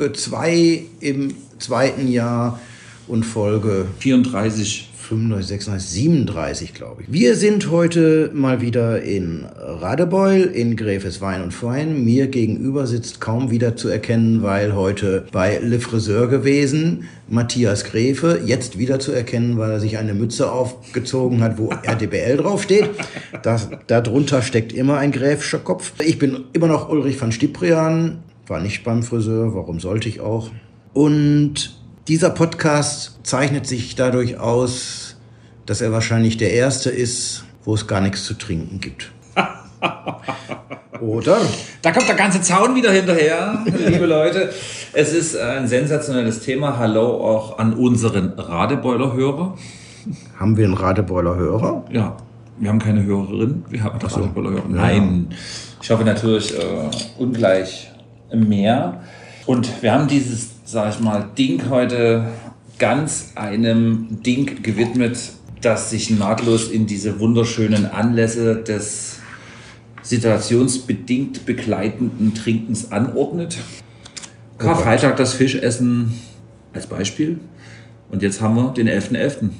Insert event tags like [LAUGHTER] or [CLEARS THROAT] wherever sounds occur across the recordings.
Folge 2 im zweiten Jahr und Folge 34. 35, 36, 37, glaube ich. Wir sind heute mal wieder in Radebeul in Gräfes Wein und Fein. Mir gegenüber sitzt kaum wieder zu erkennen, weil heute bei Le Friseur gewesen. Matthias Gräfe, jetzt wieder zu erkennen, weil er sich eine Mütze aufgezogen hat, wo [LAUGHS] RTBL draufsteht. Das, darunter steckt immer ein gräfischer Kopf. Ich bin immer noch Ulrich van Stiprian, war nicht beim Friseur, warum sollte ich auch? Und dieser Podcast zeichnet sich dadurch aus, dass er wahrscheinlich der erste ist, wo es gar nichts zu trinken gibt. [LAUGHS] Oder? Da kommt der ganze Zaun wieder hinterher, liebe Leute. Es ist ein sensationelles Thema. Hallo auch an unseren Radebeuler-Hörer. Haben wir einen Radebeuler-Hörer? Ja, wir haben keine Hörerin, wir haben einen Radebeuler-Hörer. Nein, ich hoffe natürlich äh, ungleich mehr. Und wir haben dieses, sag ich mal, Ding heute ganz einem Ding gewidmet, das sich nahtlos in diese wunderschönen Anlässe des situationsbedingt begleitenden Trinkens anordnet. Karfreitag das Fischessen als Beispiel. Und jetzt haben wir den 11.11.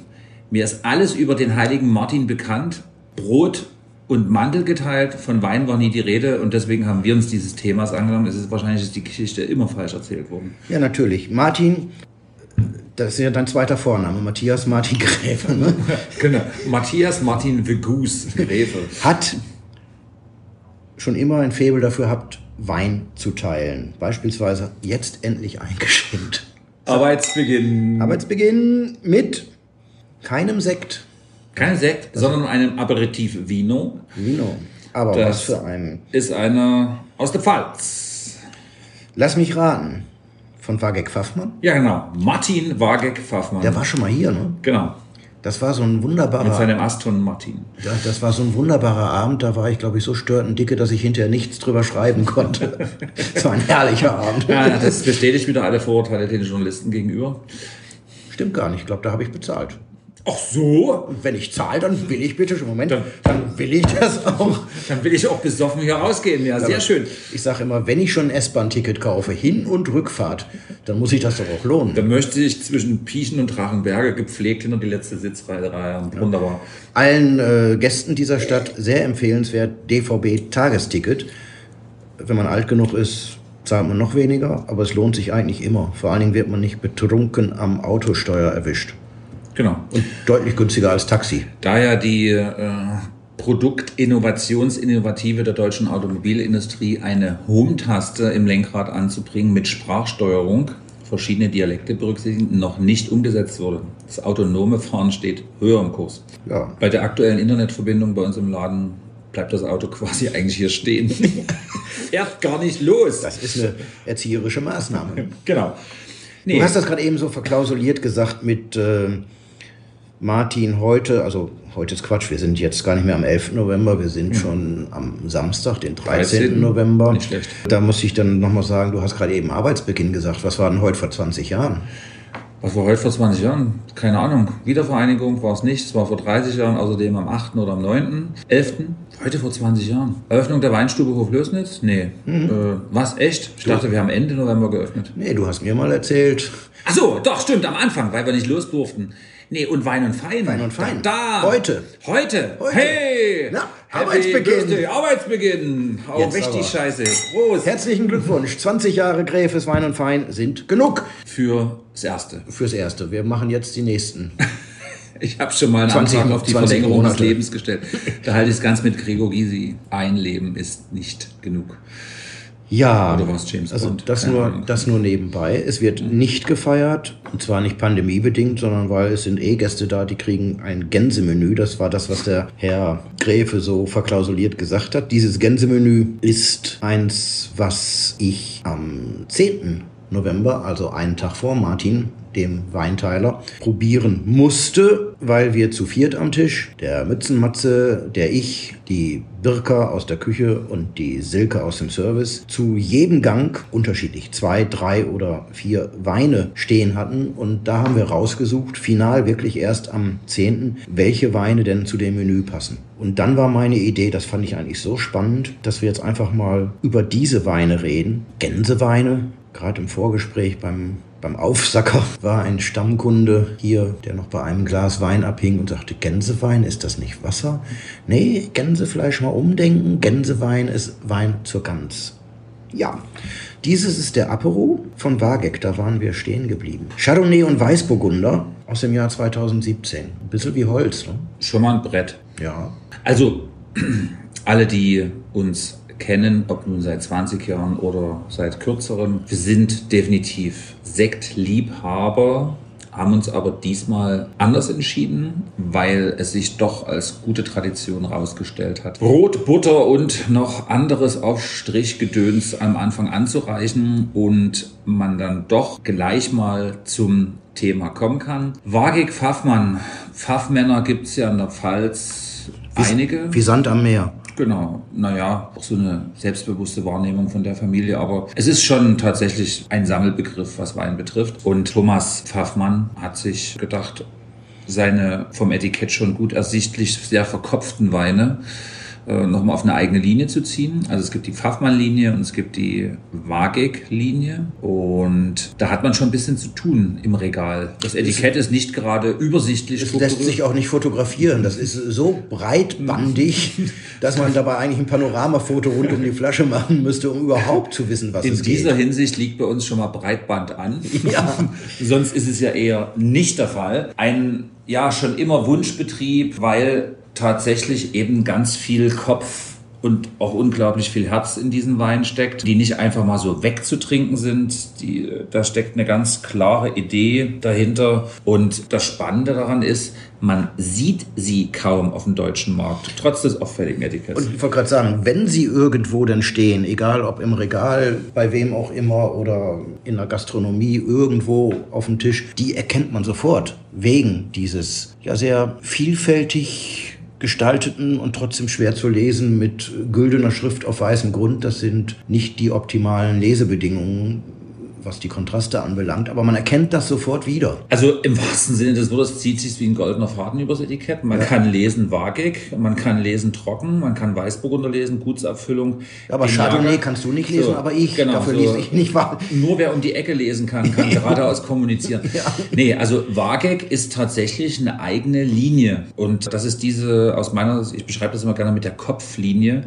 Mir ist alles über den heiligen Martin bekannt. Brot und Mantel geteilt, von Wein war nie die Rede und deswegen haben wir uns dieses Themas angenommen. Es ist wahrscheinlich ist die Geschichte immer falsch erzählt worden. Ja, natürlich. Martin, das ist ja dein zweiter Vorname, Matthias Martin Gräfe. Ne? [LAUGHS] genau, Matthias Martin Vegus Gräfe. Hat schon immer ein Faible dafür gehabt, Wein zu teilen. Beispielsweise jetzt endlich eingeschenkt. Arbeitsbeginn. Arbeitsbeginn mit keinem Sekt. Kein Sekt, sondern einem Aperitif Vino. Vino. Aber Das was für ein. Ist einer aus der Pfalz. Lass mich raten. Von Wagek Pfaffmann? Ja, genau. Martin Wagek Pfaffmann. Der war schon mal hier, ne? genau. Das war so ein Mit wunderbarer. seinem Aston Martin. Ja, das war so ein wunderbarer Abend. Da war ich, glaube ich, so störend dicke, dass ich hinterher nichts drüber schreiben konnte. [LAUGHS] Es war ein herrlicher Abend. Ja, das bestätigt wieder alle Vorurteile den Journalisten gegenüber. Stimmt gar nicht. Ich glaube, da habe ich bezahlt. Ach so? Und wenn ich zahle, dann will ich bitte schon. Moment, Dann- dann will ich das auch. Dann will ich auch besoffen hier rausgehen. Ja, sehr schön. Ich sage immer, wenn ich schon ein S-Bahn-Ticket kaufe, Hin- und Rückfahrt, dann muss ich das doch auch lohnen. Dann möchte ich zwischen Pieschen und Drachenberge gepflegt hinter die letzte Sitzreihe. reihen. Wunderbar. Allen äh, Gästen dieser Stadt sehr empfehlenswert, DVB-Tagesticket. Wenn man alt genug ist, zahlt man noch weniger, aber es lohnt sich eigentlich immer. Vor allen Dingen wird man nicht betrunken am Autosteuer erwischt. Genau. Und deutlich günstiger als Taxi. Da ja die äh, Produktinnovationsinnovative der deutschen Automobilindustrie eine Home-Taste im Lenkrad anzubringen mit Sprachsteuerung, verschiedene Dialekte berücksichtigen, noch nicht umgesetzt wurde. Das autonome Fahren steht höher im Kurs. Ja. Bei der aktuellen Internetverbindung bei uns im Laden bleibt das Auto [LAUGHS] quasi eigentlich hier stehen. Fährt gar nicht los. Das ist eine erzieherische Maßnahme. Genau. Nee, Du hast das gerade eben so verklausuliert gesagt mit äh, Martin heute, also heute ist Quatsch, wir sind jetzt gar nicht mehr am 11. November, wir sind schon am Samstag, den 13. 13.. November. Nicht schlecht. Da muss ich dann nochmal sagen, du hast gerade eben Arbeitsbeginn gesagt. Was war denn heute vor 20 Jahren? Was war heute vor 20 Jahren? Keine Ahnung. Wiedervereinigung war es nicht. Es war vor 30 Jahren, außerdem am 8. oder am 9. 11. Heute vor 20 Jahren. Eröffnung der Weinstube Hoflößnitz? Nee. Mhm. Äh, was? Echt? Ich dachte, wir haben Ende November geöffnet. Nee, du hast mir mal erzählt. Ach so, doch, stimmt, am Anfang, weil wir nicht los durften. Nee, und Wein und Fein. Wein und Fein. Da. Heute. Heute. Heute. Hey. Na, Arbeitsbeginn. Birthday, Arbeitsbeginn. Jetzt richtig aber. scheiße. Prost. Herzlichen Glückwunsch. 20 Jahre Gräfes Wein und Fein sind genug Für das Erste. fürs Erste. Wir machen jetzt die nächsten. [LAUGHS] Ich habe schon mal einen 20 Antrag auf die 20 Verlängerung des Monate. Lebens gestellt. Da halte ich es ganz mit Gregor Gysi. Ein Leben ist nicht genug. Ja, Oder war's James also Bond? das nur, das nur nebenbei. Es wird nicht gefeiert, und zwar nicht pandemiebedingt, sondern weil es sind eh Gäste da, die kriegen ein Gänsemenü. Das war das, was der Herr Gräfe so verklausuliert gesagt hat. Dieses Gänsemenü ist eins, was ich am 10. November, also einen Tag vor Martin, dem Weinteiler, probieren musste, weil wir zu viert am Tisch, der Mützenmatze, der ich, die Birka aus der Küche und die Silke aus dem Service, zu jedem Gang unterschiedlich zwei, drei oder vier Weine stehen hatten. Und da haben wir rausgesucht, final wirklich erst am 10., welche Weine denn zu dem Menü passen. Und dann war meine Idee, das fand ich eigentlich so spannend, dass wir jetzt einfach mal über diese Weine reden. Gänseweine, gerade im Vorgespräch beim beim Aufsacker [LAUGHS] war ein Stammkunde hier, der noch bei einem Glas Wein abhing und sagte, Gänsewein, ist das nicht Wasser? Nee, Gänsefleisch mal umdenken. Gänsewein ist Wein zur Gans. Ja, dieses ist der Apero von Wageck, da waren wir stehen geblieben. Chardonnay und Weißburgunder aus dem Jahr 2017. Ein bisschen wie Holz, ne? Schon mal ein Brett. Ja. Also, [CLEARS THROAT] alle, die uns kennen, ob nun seit 20 Jahren oder seit kürzerem. Wir sind definitiv Sektliebhaber, haben uns aber diesmal anders entschieden, weil es sich doch als gute Tradition herausgestellt hat. Brot, Butter und noch anderes Aufstrichgedöns am Anfang anzureichen und man dann doch gleich mal zum Thema kommen kann. Wagig Pfaffmann. Pfaffmänner gibt es ja in der Pfalz einige. Wie Sand am Meer. Genau, naja, auch so eine selbstbewusste Wahrnehmung von der Familie, aber es ist schon tatsächlich ein Sammelbegriff, was Wein betrifft. Und Thomas Pfaffmann hat sich gedacht, seine vom Etikett schon gut ersichtlich sehr verkopften Weine äh, nochmal auf eine eigene Linie zu ziehen. Also es gibt die Pfaffmann-Linie und es gibt die Wagek-Linie und da hat man schon ein bisschen zu tun im Regal. Das Etikett ist nicht gerade übersichtlich. Es lässt sich auch nicht fotografieren. Das ist so breitbandig, [LAUGHS] dass man dabei eigentlich ein Panoramafoto rund um die Flasche machen müsste, um überhaupt zu wissen, was In es geht. In dieser Hinsicht liegt bei uns schon mal Breitband an. Ja. [LAUGHS] Sonst ist es ja eher nicht der Fall. Ein ja schon immer Wunschbetrieb, weil tatsächlich eben ganz viel Kopf und auch unglaublich viel Herz in diesen Wein steckt, die nicht einfach mal so wegzutrinken sind. Die, da steckt eine ganz klare Idee dahinter. Und das Spannende daran ist, man sieht sie kaum auf dem deutschen Markt, trotz des auffälligen Etiketts. Und ich wollte gerade sagen, wenn sie irgendwo denn stehen, egal ob im Regal, bei wem auch immer oder in der Gastronomie irgendwo auf dem Tisch, die erkennt man sofort wegen dieses ja sehr vielfältig gestalteten und trotzdem schwer zu lesen mit güldener Schrift auf weißem Grund. Das sind nicht die optimalen Lesebedingungen was die Kontraste anbelangt, aber man erkennt das sofort wieder. Also im wahrsten Sinne des Wortes zieht sich wie ein goldener Faden übers Etikett. Man ja. kann lesen wagig, man kann lesen trocken, man kann Weißburgunder lesen, Gutsabfüllung. Aber Chardonnay kannst du nicht lesen, so, aber ich. Genau, Dafür so lese ich nicht wahr. Nur wer um die Ecke lesen kann, kann [LAUGHS] geradeaus kommunizieren. ja. Nee, also Wageg ist tatsächlich eine eigene Linie. Und das ist diese, aus meiner, ich beschreibe das immer gerne mit der Kopflinie.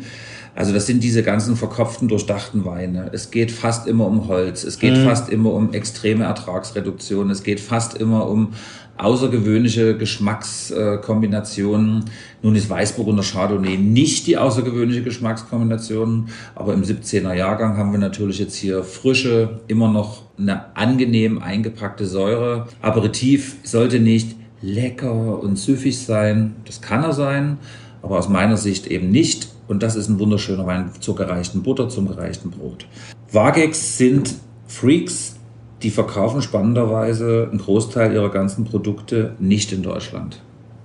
Also das sind diese ganzen verkopften, durchdachten Weine. Es geht fast immer um Holz, es geht mhm. fast immer um extreme Ertragsreduktion, es geht fast immer um außergewöhnliche Geschmackskombinationen. Nun ist Weißburgunder Chardonnay nicht die außergewöhnliche Geschmackskombination, aber im 17er Jahrgang haben wir natürlich jetzt hier frische, immer noch eine angenehm eingepackte Säure. Aperitif sollte nicht lecker und süffig sein, das kann er sein, aber aus meiner Sicht eben nicht und das ist ein wunderschöner Wein zur gereichten Butter, zum gereichten Brot. Wagex sind Freaks, die verkaufen spannenderweise einen Großteil ihrer ganzen Produkte nicht in Deutschland.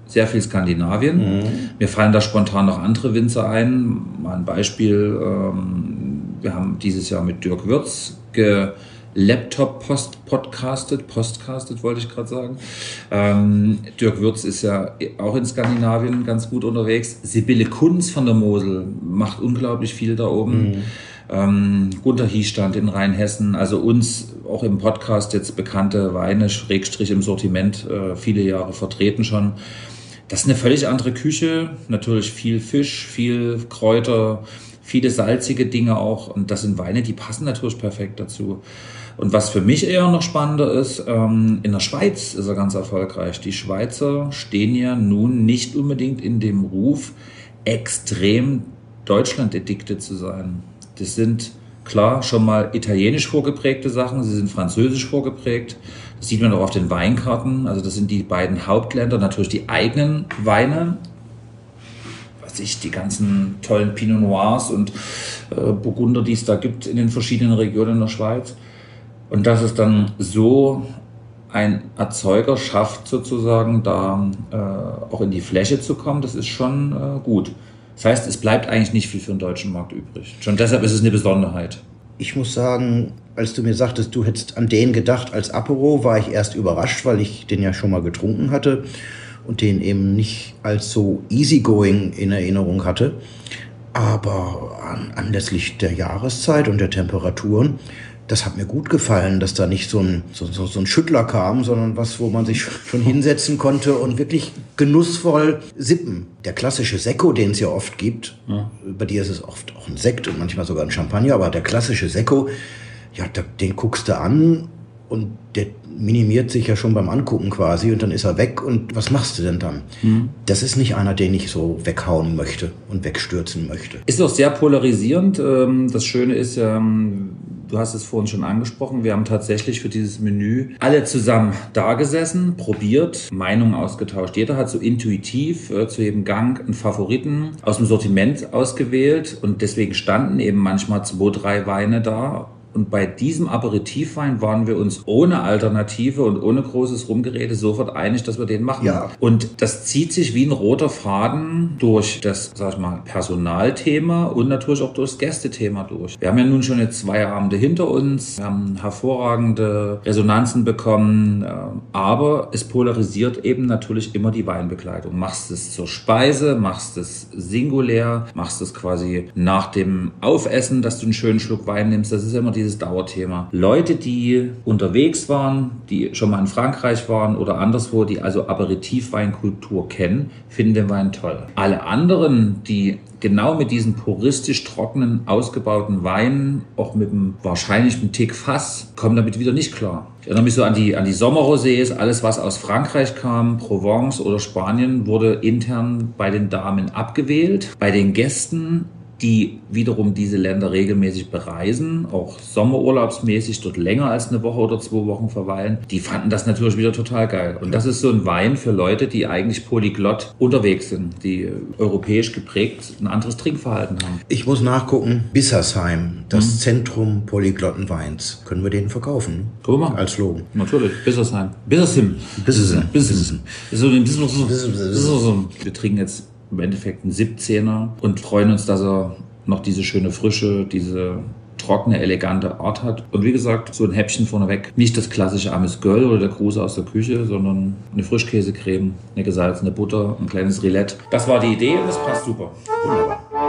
Sehr viel Skandinavien. Mhm. Mir fallen da spontan noch andere Winzer ein. Mal ein Beispiel. Ähm, wir haben dieses Jahr mit Dirk Würz ge Laptop post podcastet, postcastet wollte ich gerade sagen. Ähm, Dirk Würz ist ja auch in Skandinavien ganz gut unterwegs. Sibylle Kunz von der Mosel macht unglaublich viel da oben. Mhm. Ähm, Gunter Hiestand in Rheinhessen, also uns auch im Podcast jetzt bekannte Weine, Schrägstrich im Sortiment, äh, viele Jahre vertreten schon. Das ist eine völlig andere Küche, natürlich viel Fisch, viel Kräuter, viele salzige Dinge auch. Und das sind Weine, die passen natürlich perfekt dazu. Und was für mich eher noch spannender ist, ähm, in der Schweiz ist er ganz erfolgreich. Die Schweizer stehen ja nun nicht unbedingt in dem Ruf, extrem Deutschland-Edikte zu sein. Das sind klar schon mal italienisch vorgeprägte Sachen, sie sind französisch vorgeprägt. Das sieht man auch auf den Weinkarten. Also das sind die beiden Hauptländer, natürlich die eigenen Weine, was ich, die ganzen tollen Pinot Noirs und äh, Burgunder, die es da gibt in den verschiedenen Regionen der Schweiz. Und dass es dann so ein Erzeuger schafft, sozusagen da äh, auch in die Fläche zu kommen, das ist schon äh, gut. Das heißt, es bleibt eigentlich nicht viel für den deutschen Markt übrig. Schon deshalb ist es eine Besonderheit. Ich muss sagen, als du mir sagtest, du hättest an den gedacht als Apero, war ich erst überrascht, weil ich den ja schon mal getrunken hatte und den eben nicht als so easygoing in Erinnerung hatte. Aber an, anlässlich der Jahreszeit und der Temperaturen das hat mir gut gefallen, dass da nicht so ein, so, so, so ein Schüttler kam, sondern was, wo man sich schon hinsetzen konnte und wirklich genussvoll sippen. Der klassische Sekko, den es ja oft gibt, ja. bei dir ist es oft auch ein Sekt und manchmal sogar ein Champagner, aber der klassische Sekko, ja, den guckst du an und der minimiert sich ja schon beim Angucken quasi und dann ist er weg und was machst du denn dann? Mhm. Das ist nicht einer, den ich so weghauen möchte und wegstürzen möchte. Ist doch sehr polarisierend. Ähm, das Schöne ist ja, ähm, du hast es vorhin schon angesprochen, wir haben tatsächlich für dieses Menü alle zusammen da gesessen, probiert, Meinungen ausgetauscht. Jeder hat so intuitiv äh, zu jedem Gang einen Favoriten aus dem Sortiment ausgewählt und deswegen standen eben manchmal zwei, drei Weine da und bei diesem Aperitivwein waren wir uns ohne Alternative und ohne großes Rumgerede sofort einig, dass wir den machen. Ja. Und das zieht sich wie ein roter Faden durch das, sag ich mal, Personalthema und natürlich auch durchs Gästethema durch. Wir haben ja nun schon jetzt zwei Abende hinter uns, wir haben hervorragende Resonanzen bekommen, äh, aber es polarisiert eben natürlich immer die Weinbegleitung. Machst es zur Speise, machst es singulär, machst es quasi nach dem Aufessen, dass du einen schönen Schluck Wein nimmst. Das ist immer die dieses Dauerthema. Leute, die unterwegs waren, die schon mal in Frankreich waren oder anderswo, die also Aperitivweinkultur kennen, finden den Wein toll. Alle anderen, die genau mit diesen puristisch trockenen, ausgebauten Weinen, auch mit einem wahrscheinlich einem Tick Fass, kommen damit wieder nicht klar. Ich erinnere mich so an die, an die Sommerrosés, alles was aus Frankreich kam, Provence oder Spanien, wurde intern bei den Damen abgewählt. Bei den Gästen die wiederum diese Länder regelmäßig bereisen, auch sommerurlaubsmäßig dort länger als eine Woche oder zwei Wochen verweilen, die fanden das natürlich wieder total geil. Und das ist so ein Wein für Leute, die eigentlich polyglott unterwegs sind, die europäisch geprägt ein anderes Trinkverhalten haben. Ich muss nachgucken, Bissersheim, das mhm. Zentrum polyglotten Weins. Können wir den verkaufen? Können wir Als Slogan. Natürlich, Bissersheim. Bissersim. Bissersim. Bissersim. Bissersim. Wir trinken jetzt im Endeffekt ein 17er und freuen uns, dass er noch diese schöne Frische, diese trockene, elegante Art hat. Und wie gesagt, so ein Häppchen vorneweg. Nicht das klassische Amis Girl oder der Gruß aus der Küche, sondern eine Frischkäsecreme, eine gesalzene Butter, ein kleines Rillette. Das war die Idee und es passt super. Wunderbar.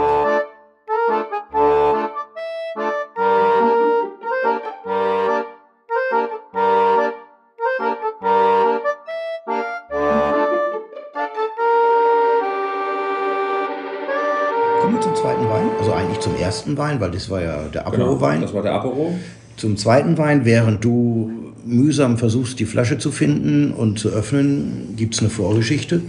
Ersten Wein, weil das war ja der Apero-Wein. Genau, das war der Apero. Zum zweiten Wein, während du mühsam versuchst, die Flasche zu finden und zu öffnen, gibt es eine Vorgeschichte.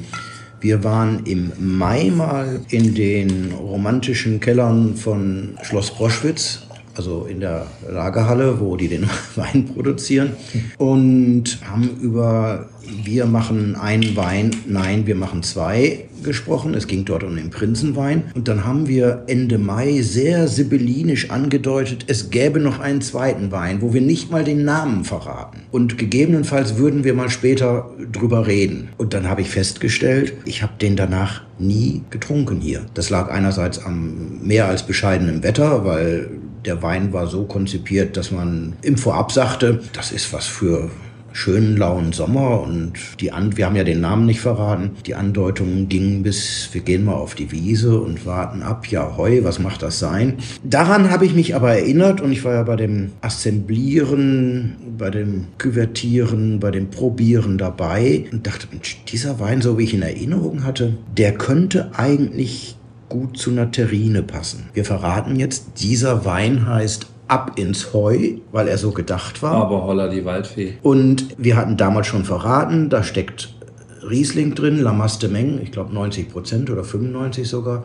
Wir waren im Mai mal in den romantischen Kellern von Schloss Broschwitz, also in der Lagerhalle, wo die den [LAUGHS] Wein produzieren, und haben über wir machen einen Wein, nein, wir machen zwei gesprochen. Es ging dort um den Prinzenwein. Und dann haben wir Ende Mai sehr sibyllinisch angedeutet, es gäbe noch einen zweiten Wein, wo wir nicht mal den Namen verraten. Und gegebenenfalls würden wir mal später drüber reden. Und dann habe ich festgestellt, ich habe den danach nie getrunken hier. Das lag einerseits am mehr als bescheidenen Wetter, weil der Wein war so konzipiert, dass man im Vorab sagte, das ist was für schönen lauen Sommer und die An wir haben ja den Namen nicht verraten. Die Andeutungen gingen bis wir gehen mal auf die Wiese und warten ab. Ja, heu, was macht das sein? Daran habe ich mich aber erinnert und ich war ja bei dem Assemblieren, bei dem Küvertieren, bei dem Probieren dabei und dachte, Mensch, dieser Wein, so wie ich ihn in Erinnerung hatte, der könnte eigentlich gut zu einer Terrine passen. Wir verraten jetzt, dieser Wein heißt ab ins Heu, weil er so gedacht war. Aber holla die Waldfee. Und wir hatten damals schon verraten, da steckt Riesling drin, Lamaste Meng, ich glaube 90 Prozent oder 95 sogar.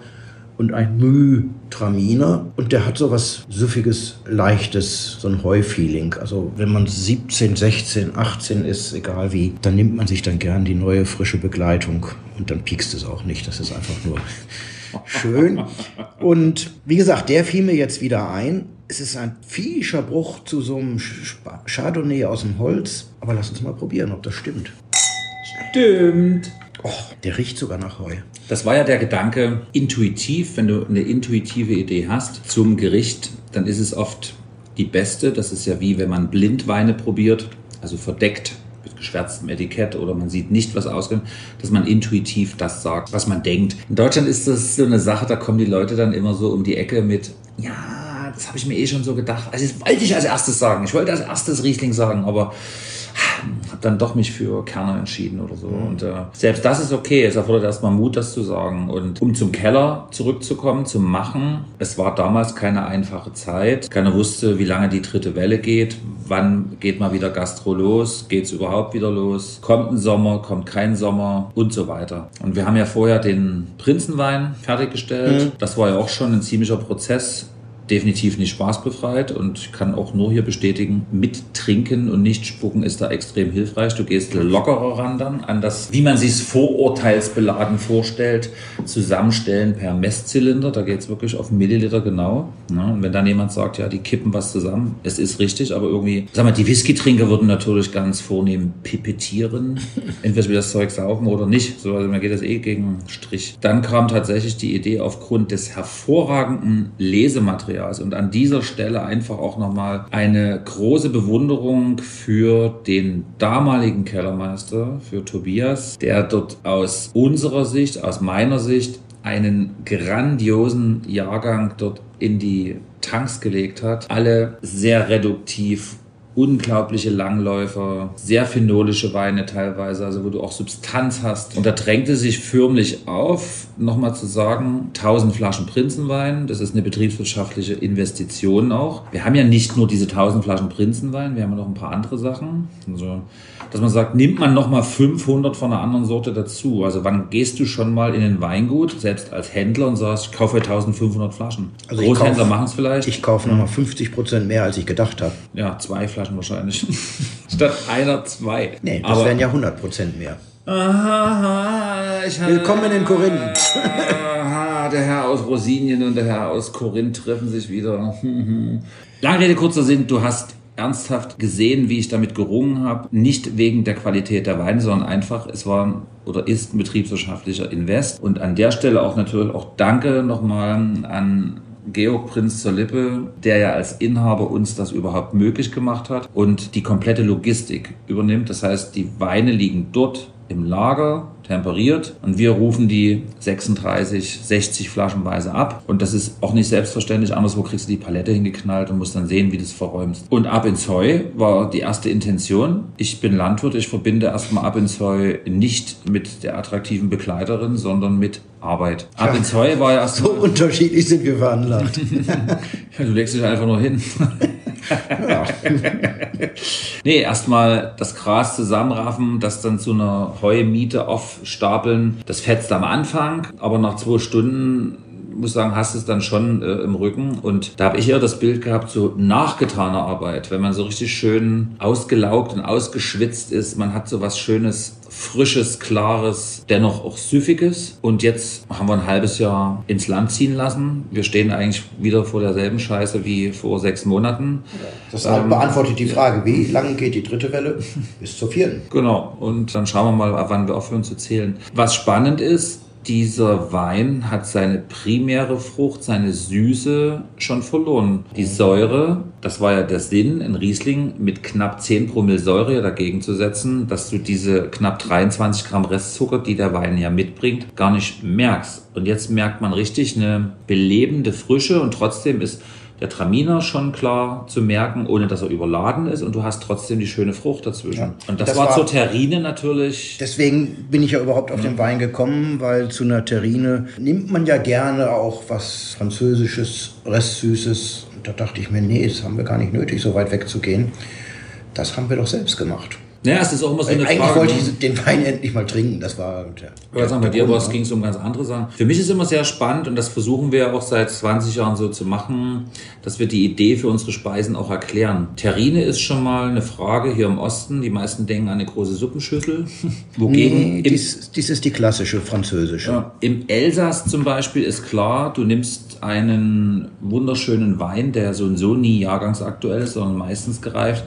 Und ein Müh-Traminer. Und der hat so was Süffiges, Leichtes, so ein Heufeeling. Also wenn man 17, 16, 18 ist, egal wie, dann nimmt man sich dann gern die neue frische Begleitung. Und dann piekst es auch nicht. Das ist einfach nur Schön. Und wie gesagt, der fiel mir jetzt wieder ein. Es ist ein fiescher Bruch zu so einem Chardonnay aus dem Holz. Aber lass uns mal probieren, ob das stimmt. Stimmt. Oh, der riecht sogar nach Heu. Das war ja der Gedanke, intuitiv, wenn du eine intuitive Idee hast zum Gericht, dann ist es oft die beste. Das ist ja wie wenn man Blindweine probiert, also verdeckt geschwärztem Etikett oder man sieht nicht, was ausgeht, dass man intuitiv das sagt, was man denkt. In Deutschland ist das so eine Sache, da kommen die Leute dann immer so um die Ecke mit, ja, das habe ich mir eh schon so gedacht. Also das wollte ich als erstes sagen. Ich wollte als erstes Riesling sagen, aber habe dann doch mich für Kerner entschieden oder so. Mhm. Und äh, selbst das ist okay. Es erfordert erstmal Mut, das zu sagen. Und um zum Keller zurückzukommen, zum Machen, es war damals keine einfache Zeit. Keiner wusste, wie lange die dritte Welle geht. Wann geht mal wieder Gastro los? Geht es überhaupt wieder los? Kommt ein Sommer? Kommt kein Sommer? Und so weiter. Und wir haben ja vorher den Prinzenwein fertiggestellt. Mhm. Das war ja auch schon ein ziemlicher Prozess definitiv nicht spaßbefreit und kann auch nur hier bestätigen, mit Trinken und nicht spucken ist da extrem hilfreich. Du gehst lockerer ran dann an das, wie man sich es vorurteilsbeladen vorstellt, zusammenstellen per Messzylinder. Da geht es wirklich auf Milliliter genau. Ja, und wenn dann jemand sagt, ja, die kippen was zusammen, es ist richtig, aber irgendwie, sag mal, die Whisky-Trinker würden natürlich ganz vornehm pipettieren. [LAUGHS] Entweder das Zeug saufen oder nicht. So, also mir geht das eh gegen Strich. Dann kam tatsächlich die Idee aufgrund des hervorragenden Lesematerials Materials. Und an dieser Stelle einfach auch nochmal eine große Bewunderung für den damaligen Kellermeister, für Tobias, der dort aus unserer Sicht, aus meiner Sicht, einen grandiosen Jahrgang dort in die Tanks gelegt hat. Alle sehr reduktiv unglaubliche Langläufer, sehr phenolische Weine teilweise, also wo du auch Substanz hast. Und da drängte sich förmlich auf, nochmal zu sagen, 1000 Flaschen Prinzenwein, das ist eine betriebswirtschaftliche Investition auch. Wir haben ja nicht nur diese 1000 Flaschen Prinzenwein, wir haben ja noch ein paar andere Sachen. Also dass man sagt, nimmt man nochmal 500 von einer anderen Sorte dazu. Also wann gehst du schon mal in den Weingut, selbst als Händler und sagst, ich kaufe 1500 Flaschen. Also Großhändler machen es vielleicht. Ich kaufe nochmal 50 Prozent mehr, als ich gedacht habe. Ja, zwei Flaschen wahrscheinlich. [LAUGHS] Statt einer, zwei. Nee, das Aber, wären ja 100 Prozent mehr. Aha, ich Willkommen in Korinth. Aha, der Herr aus Rosinien und der Herr aus Korinth treffen sich wieder. [LAUGHS] Lange Rede, kurzer Sinn, du hast ernsthaft gesehen, wie ich damit gerungen habe. Nicht wegen der Qualität der Weine, sondern einfach, es war oder ist ein betriebswirtschaftlicher Invest. Und an der Stelle auch natürlich auch Danke nochmal an Georg Prinz zur Lippe, der ja als Inhaber uns das überhaupt möglich gemacht hat und die komplette Logistik übernimmt. Das heißt, die Weine liegen dort im Lager temperiert und wir rufen die 36, 60 Flaschenweise ab. Und das ist auch nicht selbstverständlich. Anderswo kriegst du die Palette hingeknallt und musst dann sehen, wie du es verräumst. Und ab ins Heu war die erste Intention. Ich bin Landwirt, ich verbinde erstmal ab ins Heu nicht mit der attraktiven Begleiterin, sondern mit Arbeit. Ab ins Heu war ja erstmal. So unterschiedlich sind wir veranlagt. [LAUGHS] ja, du legst dich einfach nur hin. [LAUGHS] ja. [LAUGHS] nee, erstmal das Gras zusammenraffen, das dann zu einer Heumiete aufstapeln. Das fetzt am Anfang, aber nach zwei Stunden muss sagen, hast es dann schon äh, im Rücken. Und da habe ich eher das Bild gehabt, so nachgetaner Arbeit, wenn man so richtig schön ausgelaugt und ausgeschwitzt ist. Man hat so was Schönes, frisches, klares, dennoch auch süffiges. Und jetzt haben wir ein halbes Jahr ins Land ziehen lassen. Wir stehen eigentlich wieder vor derselben Scheiße wie vor sechs Monaten. Das ähm, beantwortet die Frage, wie lange geht die dritte Welle? [LAUGHS] Bis zur vierten. Genau. Und dann schauen wir mal, wann wir aufhören zu zählen. Was spannend ist, dieser Wein hat seine primäre Frucht, seine Süße schon verloren. Die Säure, das war ja der Sinn, in Riesling mit knapp 10 Promille Säure dagegen zu setzen, dass du diese knapp 23 Gramm Restzucker, die der Wein ja mitbringt, gar nicht merkst. Und jetzt merkt man richtig eine belebende Frische und trotzdem ist der Traminer schon klar zu merken, ohne dass er überladen ist und du hast trotzdem die schöne Frucht dazwischen. Ja, und das, das war, war, zur Terrine natürlich. Deswegen bin ich ja überhaupt auf ja. den Wein gekommen, weil zu einer Terrine nimmt man ja gerne auch was Französisches, Restsüßes. Und da dachte ich mir, nee, das haben wir gar nicht nötig, so weit wegzugehen. Das haben wir doch selbst gemacht. Naja, es ist auch immer so eine Eigentlich Frage. wollte ne? ich den Wein endlich mal trinken. Das war Ja, sagen, bei der dir Grund, ne? ging es um ganz andere Sachen. Für mich ist immer sehr spannend und das versuchen wir auch seit 20 Jahren so zu machen, dass wir die Idee für unsere Speisen auch erklären. Terrine ist schon mal eine Frage hier im Osten. Die meisten denken an eine große Suppenschüssel. [LAUGHS] Wogegen Nee, dies, dies ist die klassische französische. ja, im Elsass zum Beispiel ist klar, du nimmst einen wunderschönen Wein, der so und so nie jahrgangsaktuell ist, sondern meistens gereift.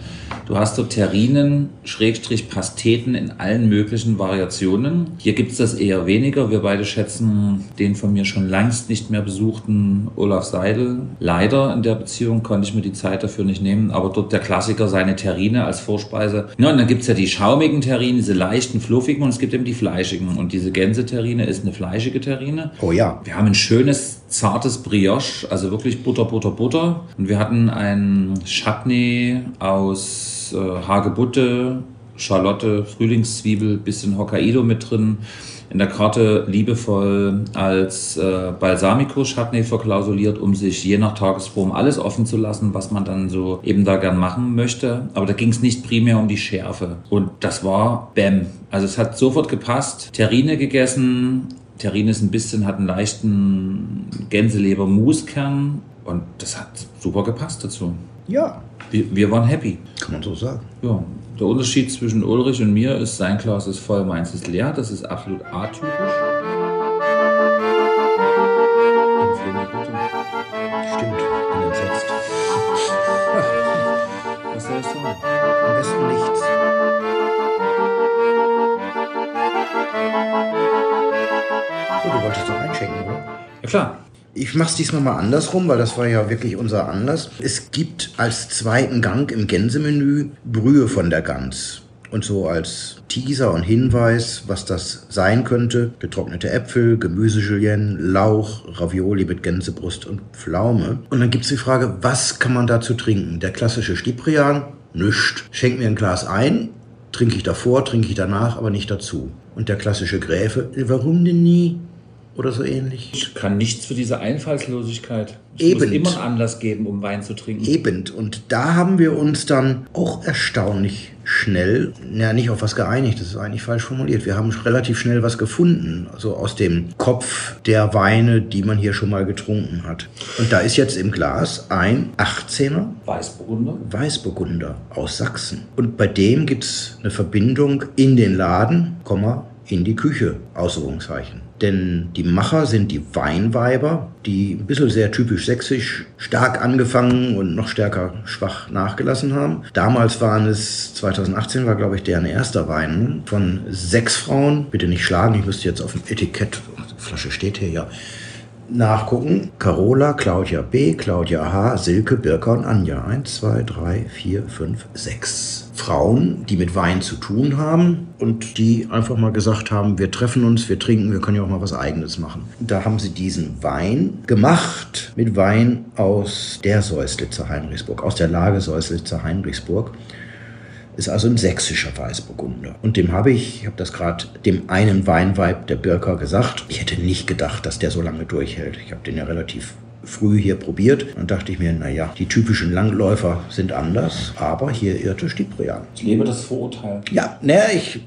Du hast dort Terrinen, Schrägstrich Pasteten in allen möglichen Variationen. Hier gibt es das eher weniger. Wir beide schätzen den von mir schon langst nicht mehr besuchten Olaf Seidel. Leider in der Beziehung konnte ich mir die Zeit dafür nicht nehmen, aber dort der Klassiker seine Terrine als Vorspeise. Ja, und dann gibt es ja die schaumigen Terrinen, diese leichten, fluffigen und es gibt eben die fleischigen. Und diese Gänseterrine ist eine fleischige Terrine. Oh ja. Wir haben ein schönes, zartes Brioche, also wirklich Butter, Butter, Butter. Und wir hatten ein Chutney aus äh, Hagebutte, Schalotte, Frühlingszwiebel, bisschen Hokkaido mit drin. In der Karte liebevoll als äh, Balsamico-Chutney verklausuliert, um sich je nach Tagesform alles offen zu lassen, was man dann so eben da gern machen möchte. Aber da ging es nicht primär um die Schärfe. Und das war Bäm. Also es hat sofort gepasst. Terrine gegessen, Terrine ist ein bisschen, hat einen leichten Gänseleber-Muskern und das hat super gepasst dazu. Ja, Wir, wir waren happy. kann man so sagen. Ja, der Unterschied zwischen Ulrich und mir ist, sein Glas ist voll, meins ist leer. Das ist absolut atypisch. Klar. Ich mach's diesmal mal andersrum, weil das war ja wirklich unser Anlass. Es gibt als zweiten Gang im Gänsemenü Brühe von der Gans. Und so als Teaser und Hinweis, was das sein könnte, getrocknete Äpfel, Gemüsejulienne, Lauch, Ravioli mit Gänsebrust und Pflaume. Und dann gibt's die Frage, was kann man dazu trinken? Der klassische Stiprian? Nüscht. Schenk mir ein Glas ein, trinke ich davor, trinke ich danach, aber nicht dazu. Und der klassische Gräfe, warum denn nie? Oder so ähnlich. Ich kann nichts für diese Einfallslosigkeit. Es Eben. muss immer einen Anlass geben, um Wein zu trinken. Eben. Und da haben wir uns dann auch erstaunlich schnell, ja nicht auf was geeinigt, das ist eigentlich falsch formuliert. Wir haben relativ schnell was gefunden, so aus dem Kopf der Weine, die man hier schon mal getrunken hat. Und da ist jetzt im Glas ein 18er Weißburgunder. Weißburgunder aus Sachsen. Und bei dem gibt's eine Verbindung in den Laden, in die Küche, Ausrufungszeichen. Denn die Macher sind die Weinweiber, die ein bisschen sehr typisch sächsisch, stark angefangen und noch stärker schwach nachgelassen haben. Damals waren es, 2018 war glaube ich deren erster Wein von sechs Frauen. Bitte nicht schlagen, ich müsste jetzt auf dem Etikett, Flasche steht hier ja, nachgucken. Carola, Claudia B., Claudia H., Silke, Birka und Anja. Eins, zwei, drei, vier, fünf, sechs. Frauen, die mit Wein zu tun haben und die einfach mal gesagt haben, wir treffen uns, wir trinken, wir können ja auch mal was Eigenes machen. Da haben sie diesen Wein gemacht mit Wein aus der Säuslitzer Heinrichsburg, aus der Lage Säuslitzer Heinrichsburg. Ist also ein sächsischer Weißburgunder. Und dem habe ich, ich habe das gerade dem einen Weinweib der Birker gesagt, ich hätte nicht gedacht, dass der so lange durchhält. Ich habe den ja relativ früh hier probiert. Dann dachte ich mir, naja, die typischen Langläufer sind anders, aber hier irrte Stiprian. Ich lebe das Vorurteil. Ja, naja, ich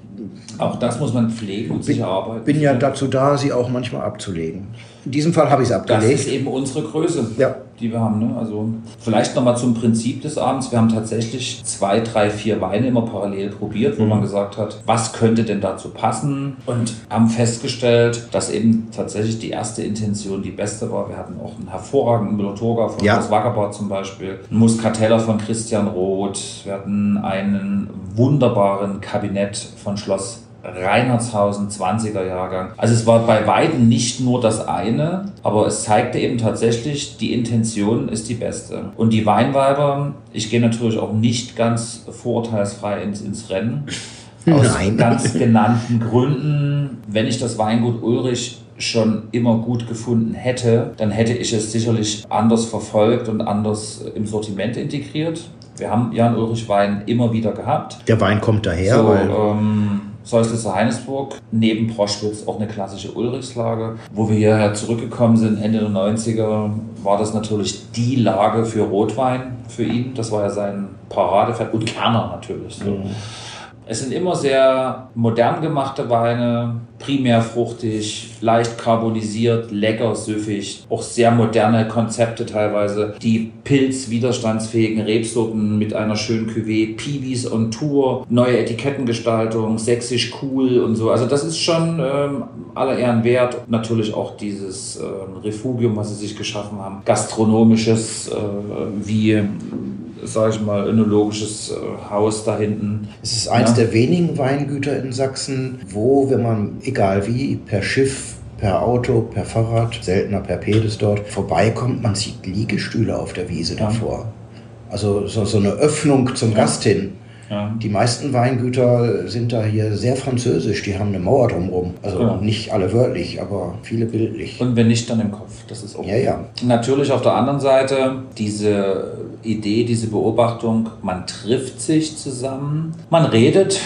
Auch das muss man pflegen und sich erarbeiten. bin ja dazu da, sie auch manchmal abzulegen. In diesem Fall habe ich es Das abgelegt. ist eben unsere Größe, Ja. die wir haben. Ne? Also vielleicht nochmal zum Prinzip des Abends. Wir haben tatsächlich zwei, drei, vier Weine immer parallel probiert, wo man gesagt hat, was könnte denn dazu passen? Und haben festgestellt, dass eben tatsächlich die erste Intention die beste war. Wir hatten auch einen hervorragenden Müller-Thurgau von Ja. Schloss Wackerbad zum Beispiel, einen Muscateller von Christian Roth. Wir hatten einen wunderbaren Kabinett von Schloss Reinhardshausen, 20er Jahrgang. Also es war bei Weitem nicht nur das eine, aber es zeigte eben tatsächlich, die Intention ist die beste. Und die Weinweiber, ich gehe natürlich auch nicht ganz vorurteilsfrei ins, ins Rennen. [LAUGHS] Aus Nein. ganz genannten Gründen. Wenn ich das Weingut Ulrich schon immer gut gefunden hätte, dann hätte ich es sicherlich anders verfolgt und anders im Sortiment integriert. Wir haben Jan Ulrich Wein immer wieder gehabt. Der Wein kommt daher, So, weil ähm, Säuslitzer Heinesburg, neben Proschwitz auch eine klassische Ulrichslage. Wo wir hierher zurückgekommen sind, Ende der 90er, war das natürlich die Lage für Rotwein für ihn. Das war ja sein Paradepferd und Kerner natürlich. So. Es sind immer sehr modern gemachte Weine, primär fruchtig, leicht carbonisiert, lecker, süffig. Auch sehr moderne Konzepte teilweise. Die pilzwiderstandsfähigen Rebsorten mit einer schönen Cuvée, Peewees on Tour, neue Etikettengestaltung, sächsisch cool und so. Also das ist schon ähm, aller Ehren wert. Natürlich auch dieses äh, Refugium, was sie sich geschaffen haben. Gastronomisches, äh, wie sage ich mal, önologisches äh, Haus da hinten. Es ist eins ja. der wenigen Weingüter in Sachsen, wo, wenn man, egal wie, per Schiff per Auto, per Fahrrad, seltener per Pedis dort, vorbeikommt, man sieht Liegestühle auf der Wiese ja. davor. Also so, so, eine Öffnung zum ja. Gast hin. Ja. Die meisten Weingüter sind da hier sehr französisch. Die haben eine Mauer drumherum. Also genau. nicht alle wörtlich, aber viele bildlich. Und wenn nicht, dann im Kopf. Das ist auch. Ja, ja. Natürlich auf der anderen Seite diese Idee, diese Beobachtung, man trifft sich zusammen, man redet,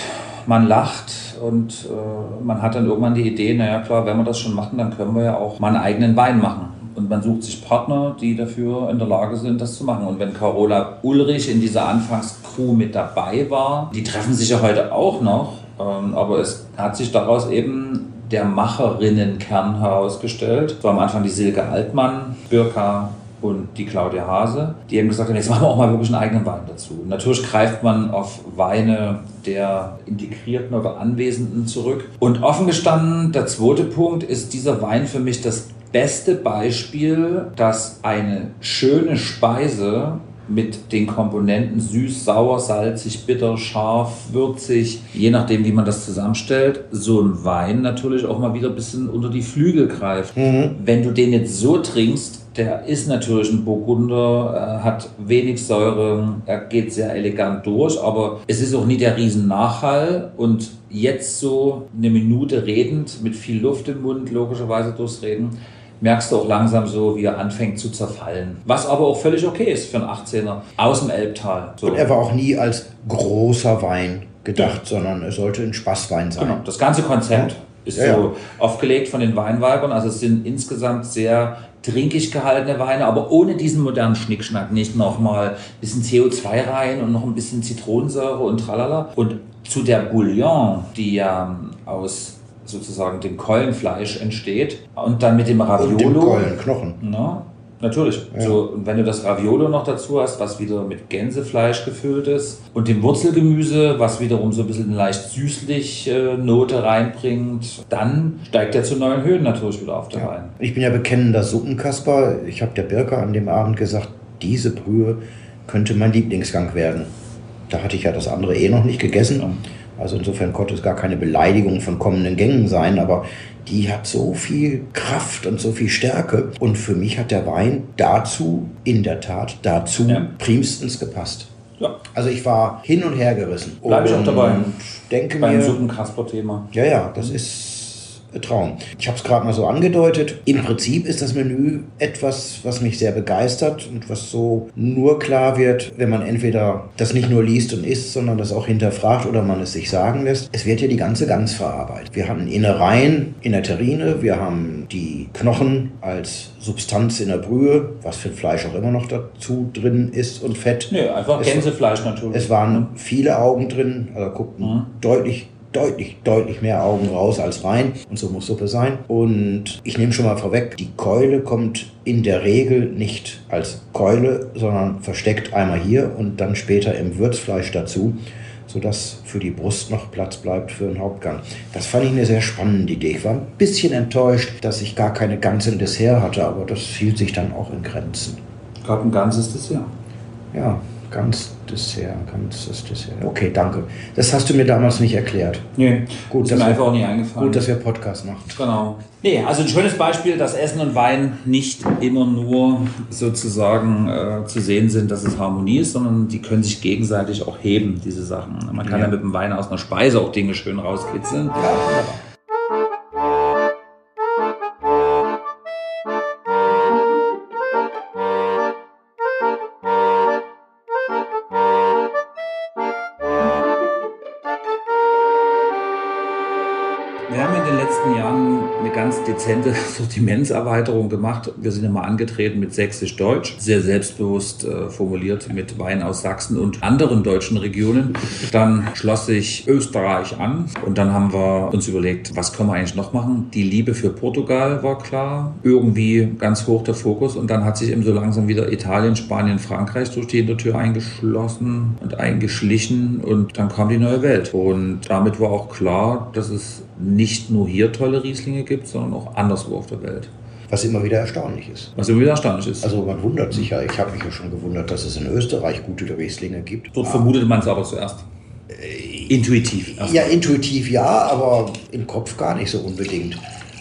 man lacht und äh, man hat dann irgendwann die Idee, naja klar, wenn wir das schon machen, dann können wir ja auch mal einen eigenen Wein machen. Und man sucht sich Partner, die dafür in der Lage sind, das zu machen. Und wenn Carola Ulrich in dieser Anfangscrew mit dabei war, die treffen sich ja heute auch noch, ähm, aber es hat sich daraus eben der Macherinnenkern herausgestellt. Es war am Anfang die Silke Altmann, Birka und die Claudia Hase, die eben gesagt haben, jetzt machen wir auch mal wirklich einen eigenen Wein dazu. Natürlich greift man auf Weine der Integrierten oder Anwesenden zurück. Und offen gestanden, der zweite Punkt ist dieser Wein für mich das beste Beispiel, dass eine schöne Speise mit den Komponenten süß, sauer, salzig, bitter, scharf, würzig, je nachdem, wie man das zusammenstellt, so ein Wein natürlich auch mal wieder ein bisschen unter die Flügel greift. Mhm. Wenn du den jetzt so trinkst, der ist natürlich ein Burgunder, hat wenig Säure, er geht sehr elegant durch, aber es ist auch nie der Riesennachhall und jetzt so eine Minute redend mit viel Luft im Mund, logischerweise durchs Reden, merkst du auch langsam so, wie er anfängt zu zerfallen. Was aber auch völlig okay ist für einen 18er aus dem Elbtal. So. Und er war auch nie als großer Wein gedacht, ja. sondern er sollte ein Spaßwein sein. Genau, das ganze Konzept ja. ist ja, so aufgelegt von den Weinweibern. Also es sind insgesamt sehr trinkig gehaltene Weine, aber ohne diesen modernen Schnickschnack. Nicht nochmal ein bisschen CO2 rein und noch ein bisschen Zitronensäure und tralala. Und zu der Bouillon, die ja aus sozusagen dem Keulenfleisch entsteht und dann mit dem Raviolo. Und dem Keulenknochen. Na, Natürlich. Ja. So, und wenn du das Raviolo noch dazu hast, was wieder mit Gänsefleisch gefüllt ist und dem Wurzelgemüse, was wiederum so ein bisschen leicht süßlich äh, Note reinbringt, dann steigt er zu neuen Höhen natürlich wieder auf der ja. Wein. Ich bin ja bekennender Suppenkasper. Ich habe der Birke an dem Abend gesagt, diese Brühe könnte mein Lieblingsgang werden. Da hatte ich ja das andere eh noch nicht gegessen. Ja. Also insofern konnte es gar keine Beleidigung von kommenden Gängen sein, aber die hat so viel Kraft und so viel Stärke. Und für mich hat der Wein dazu, in der Tat, dazu ja. primstens gepasst. Ja. Also ich war hin und her gerissen. Bleibe ich auch dabei. Denke Beim mir, Suppenkasper-Thema. Ja, ja, das ist Traum. Ich habe es gerade mal so angedeutet. Im Prinzip ist das Menü etwas, was mich sehr begeistert und was so nur klar wird, wenn man entweder das nicht nur liest und isst, sondern das auch hinterfragt oder man es sich sagen lässt. Es wird ja die ganze Gans verarbeitet. Wir haben Innereien in der Terrine, wir haben die Knochen als Substanz in der Brühe, was für Fleisch auch immer noch dazu drin ist und Fett. Nee, einfach Gänsefleisch natürlich. Es waren viele Augen drin, also guckten mhm. deutlich deutlich, deutlich mehr Augen raus als rein. Und so muss Suppe sein. Und ich nehme schon mal vorweg, die Keule kommt in der Regel nicht als Keule, sondern versteckt einmal hier und dann später im Würzfleisch dazu sodass für die Brust noch Platz bleibt für einen Hauptgang. Das fand ich eine sehr spannende Idee. Ich war ein bisschen enttäuscht, dass ich gar keine ganze Dessert hatte, aber das hielt sich dann auch in Grenzen. Gab ein ganzes Dessert. Ja, ganz Dessert, ganzes Dessert. Okay, danke. Das hast du mir damals nicht erklärt. Nee, gut, ist mir einfach auch nie eingefallen. Gut, dass wir Podcast machen. Genau. Nee, also ein schönes Beispiel, dass Essen und Wein nicht immer nur sozusagen äh, zu sehen sind, dass es Harmonie ist, sondern die können sich gegenseitig auch heben, diese Sachen. Man kann ja, ja mit dem Wein aus einer Speise auch Dinge schön rauskitzeln. Ja, wunderbar. Letzten Jahren eine ganz dezente [LAUGHS] Sortimentserweiterung gemacht. Wir sind immer angetreten mit Sächsisch-Deutsch, sehr selbstbewusst äh, formuliert mit Wein aus Sachsen und anderen deutschen Regionen. Dann schloss sich Österreich an und dann haben wir uns überlegt, was können wir eigentlich noch machen? Die Liebe für Portugal war klar, irgendwie ganz hoch der Fokus und dann hat sich eben so langsam wieder Italien, Spanien, Frankreich durch die Hintertür eingeschlossen und eingeschlichen und dann kam die neue Welt. Und damit war auch klar, dass es nicht nur hier tolle Rieslinge gibt, sondern auch anderswo auf der Welt. Was immer wieder erstaunlich ist. Was immer wieder erstaunlich ist. Also man wundert sich ja, ich habe mich ja schon gewundert, dass es in Österreich gute Rieslinge gibt. Dort vermutete man es aber zuerst. Intuitiv. Ja, intuitiv ja, aber im Kopf gar nicht so unbedingt.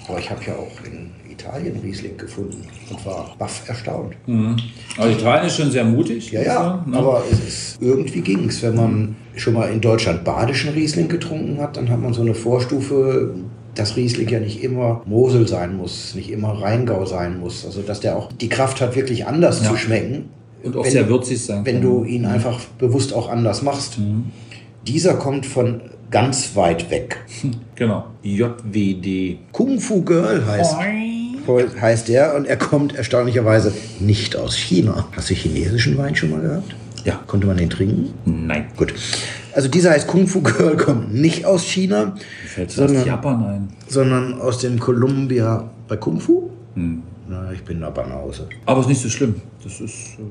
Aber ich habe ja auch in Italien Riesling gefunden und war baff erstaunt. Mhm. Also Italien ist schon sehr mutig. Ja, ja, ne? aber es ist, irgendwie ging es. Wenn man schon mal in Deutschland badischen Riesling getrunken hat, dann hat man so eine Vorstufe, dass Riesling ja nicht immer Mosel sein muss, nicht immer Rheingau sein muss. Also dass der auch die Kraft hat, wirklich anders Ja. zu schmecken. Und auch wenn- sehr würzig sein Wenn kann. du ihn einfach bewusst auch anders machst. Dieser kommt von ganz weit weg. [LAUGHS] Genau. JWD. Kung Fu Girl heißt, heißt er und er kommt erstaunlicherweise nicht aus China. Hast du chinesischen Wein schon mal gehabt? Ja. Konnte man den trinken? Nein. Gut. Also dieser heißt Kung Fu Girl, kommt nicht aus China, Fällt aus sondern, Japan ein. sondern aus dem Columbia bei Kung Fu. Hm. Na, ich bin da Banause. Aber ist nicht so schlimm. Das ist. Äh,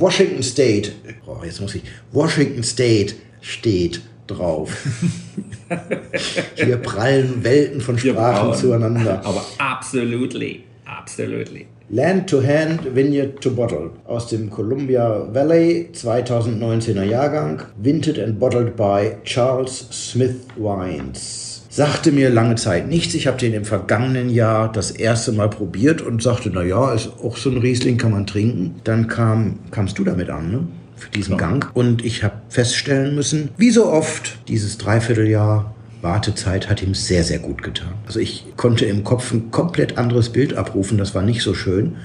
Washington State. Oh, jetzt muss ich. Washington State steht drauf. Hier prallen Welten von Sprachen zueinander. aber absolutely. Absolutely. Land to Hand, Vineyard to Bottle aus dem Columbia Valley, 2019er Jahrgang, Vinted and Bottled by Charles Smith Wines. Sagte mir lange Zeit nichts. Ich habe den im vergangenen Jahr das erste Mal probiert und sagte, na ja, ist auch so ein Riesling, kann man trinken. Dann kam, kamst du damit an, ne? Für diesen Gang. Und ich habe feststellen müssen, wie so oft, dieses Dreivierteljahr Wartezeit hat ihm sehr, sehr gut getan. Also ich konnte im Kopf ein komplett anderes Bild abrufen, das war nicht so schön.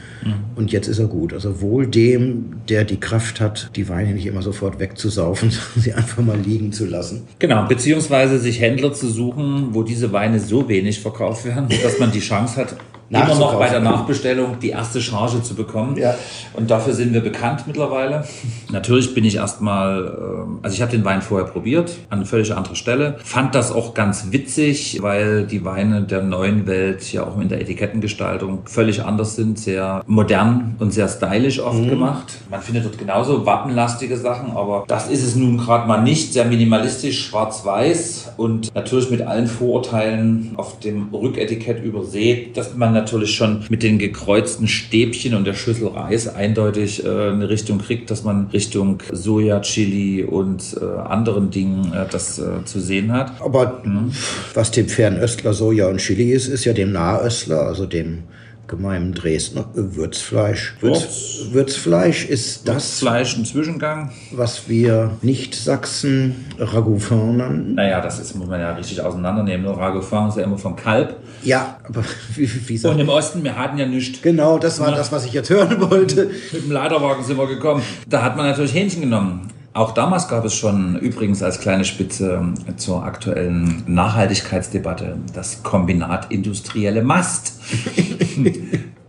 Und jetzt ist er gut. Also wohl dem, der die Kraft hat, die Weine nicht immer sofort wegzusaufen, [LAUGHS] sondern sie einfach mal liegen zu lassen. Genau, beziehungsweise sich Händler zu suchen, wo diese Weine so wenig verkauft werden, dass man die Chance hat, immer noch bei der Nachbestellung die erste Charge zu bekommen. Ja. Und dafür sind wir bekannt mittlerweile. [LAUGHS] Natürlich bin ich erstmal, ähm, also ich habe den Wein vorher probiert, an völlig andere Stelle. Fand das auch ganz witzig, weil die Weine der neuen Welt ja auch in der Etikettengestaltung völlig anders sind, sehr modern und sehr stylisch oft gemacht. Man findet dort genauso wappenlastige Sachen, aber das ist es nun gerade mal nicht. Sehr minimalistisch, schwarz-weiß und natürlich mit allen Vorurteilen auf dem Rücketikett übersät, dass man natürlich schon mit den gekreuzten Stäbchen und der Schüssel Reis eindeutig äh, eine Richtung kriegt, dass man Richtung Soja, Chili und äh, anderen Dingen äh, das äh, zu sehen hat. Aber was dem Fernöstler Soja und Chili ist, ist ja dem Nahöstler, also dem gemeinen Dresdner Würzfleisch. Würz, Würzfleisch ist das, Fleisch, ein Zwischengang. was wir nicht Sachsen Ragoufin nannten. Naja, das ist, muss man ja richtig auseinandernehmen. Nur Ragoufin ist ja immer vom Kalb. Ja, aber [LAUGHS] wie, wie sagt Und im Osten, wir hatten ja nichts. Genau, das war das, was ich jetzt hören wollte. Mit dem Leiterwagen sind wir gekommen. Da hat man natürlich Hähnchen genommen. Auch damals gab es schon übrigens als kleine Spitze zur aktuellen Nachhaltigkeitsdebatte das Kombinat industrielle Mast. [LAUGHS]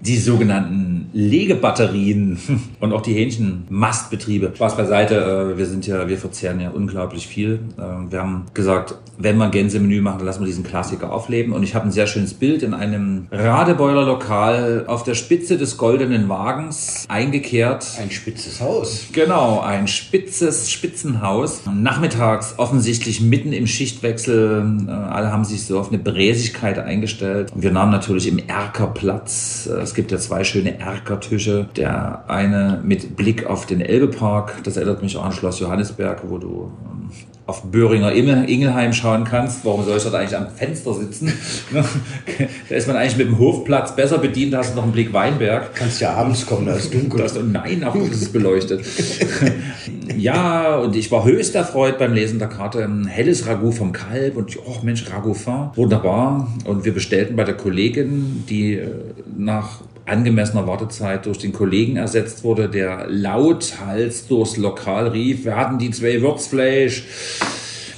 Die sogenannten Legebatterien [LAUGHS] und auch die Hähnchenmastbetriebe. Spaß beiseite, äh, wir sind ja, wir verzehren ja unglaublich viel. Äh, Wir haben gesagt, wenn wir ein Gänsemenü machen, dann lassen wir diesen Klassiker aufleben. Und ich habe ein sehr schönes Bild in einem Radebeuler Lokal auf der Spitze des goldenen Wagens eingekehrt. Ein spitzes Haus. Genau, ein spitzes Spitzenhaus. Nachmittags offensichtlich mitten im Schichtwechsel. Äh, Alle haben sich so auf eine Bräsigkeit eingestellt. Und wir nahmen natürlich im Erkerplatz. äh, Es gibt ja zwei schöne Erkertische. Der eine mit Blick auf den Elbepark. Das erinnert mich auch an Schloss Johannisberg, wo du ähm, auf Böhringer Ingelheim schauen kannst. Warum soll ich dort eigentlich am Fenster sitzen? [LAUGHS] da ist man eigentlich mit dem Hofplatz besser bedient. Da hast du noch einen Blick Weinberg. Kannst ja abends kommen, da ist dunkel. Du hast, oh nein, auch ist es beleuchtet. [LAUGHS] ja, und ich war höchst erfreut beim Lesen der Karte. Ein helles Ragout vom Kalb und oh Mensch, Ragout fin. Wunderbar. Und wir bestellten bei der Kollegin, die äh, nach angemessener Wartezeit durch den Kollegen ersetzt wurde, der lauthals durchs Lokal rief, wir hatten die zwei Würzfleisch.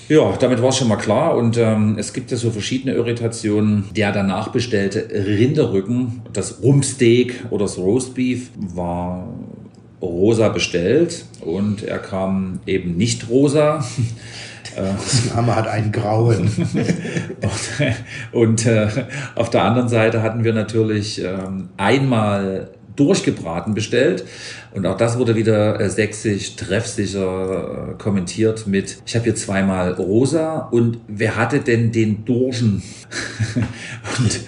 Ja, damit war es schon mal klar. Und ähm, es gibt ja so verschiedene Irritationen. Der danach bestellte Rinderrücken, das Rumpsteak oder das Roastbeef war rosa bestellt und er kam eben nicht rosa. [LAUGHS] [LAUGHS] Name hat einen grauen. [LAUGHS] und, und äh, auf der anderen Seite hatten wir natürlich ähm, einmal durchgebraten bestellt. Und auch das wurde wieder äh, sächsisch treffsicher äh, kommentiert mit, ich habe hier zweimal rosa und wer hatte denn den Durschen? [LAUGHS] und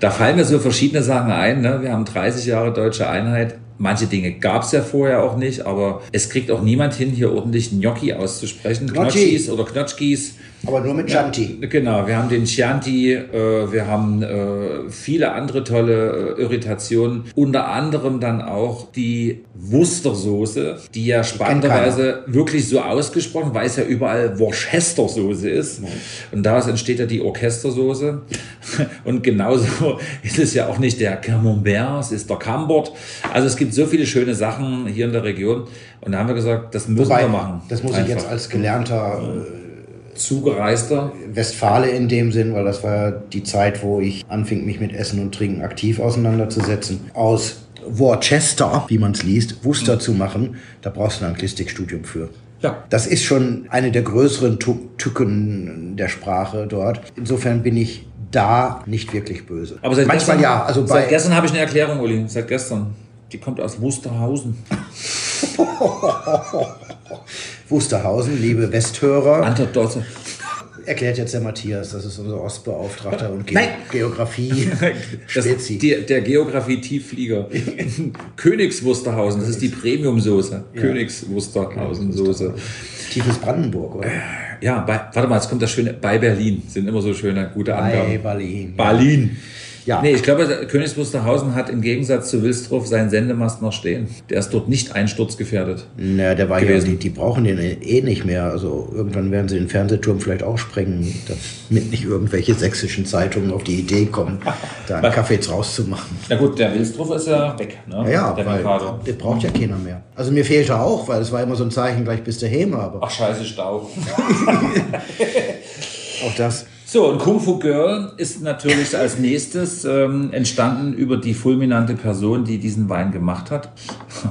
da fallen mir so verschiedene Sachen ein. Ne? Wir haben 30 Jahre deutsche Einheit. Manche Dinge gab es ja vorher auch nicht, aber es kriegt auch niemand hin, hier ordentlich Gnocchi auszusprechen. Knotschis oder Knotschkis. Aber nur mit Chianti. Ja, genau, wir haben den Chianti, äh, wir haben äh, viele andere tolle äh, Irritationen. Unter anderem dann auch die Worcestersoße, die ja spannenderweise wirklich so ausgesprochen, weil es ja überall Worcestersoße ist. Mhm. Und daraus entsteht ja die Orchestersoße. [LAUGHS] Und genauso ist es ja auch nicht der Camembert, es ist der Cambord. Also es gibt so viele schöne Sachen hier in der Region. Und da haben wir gesagt, das müssen Wobei, wir machen. Das muss Einfach. ich jetzt als gelernter zugereister. Westfale in dem Sinn, weil das war die Zeit, wo ich anfing, mich mit Essen und Trinken aktiv auseinanderzusetzen. Aus Worcester, wie man es liest, Worcester mhm. zu machen, da brauchst du ein Anglistikstudium für. Ja. Das ist schon eine der größeren Tücken der Sprache dort. Insofern bin ich da nicht wirklich böse. Aber seit Manchmal gestern, ja. Also seit gestern habe ich eine Erklärung, Uli. Seit gestern. Die kommt aus Wusterhausen. [LAUGHS] [LAUGHS] Wusterhausen, liebe Westhörer. Antwort Dotze. Erklärt jetzt der Matthias, das ist unser Ostbeauftragter und Ge Geografie. Spezi. [LAUGHS] Die, der Geografie-Tiefflieger. Königs Wusterhausen, das ist die Premium-Soße. Ja. Königs Wusterhausen-Soße. Tiefes Brandenburg, oder? Ja, bei, warte mal, jetzt kommt das schöne, bei Berlin sind immer so schöne, gute Angaben. Bei Berlin. Berlin. Ja. Nee, ich glaube, Königs Wusterhausen hat im Gegensatz zu Wilsdruff seinen Sendemast noch stehen. Der ist dort nicht einsturzgefährdet. Na, der war gewesen. ja, die, die brauchen den eh nicht mehr. Also irgendwann werden sie den Fernsehturm vielleicht auch sprengen, damit nicht irgendwelche sächsischen Zeitungen auf die Idee kommen, da einen Kaffee jetzt rauszumachen. Na gut, der Wilsdruff ist ja weg, ne? Ja, der weil der braucht ja keiner mehr. Also mir fehlte auch, weil es war immer so ein Zeichen, gleich bis der Häme. Aber Ach scheiße, Stau. [LAUGHS] auch das. So, und Kung Fu Girl ist natürlich als nächstes ähm, entstanden über die fulminante Person, die diesen Wein gemacht hat.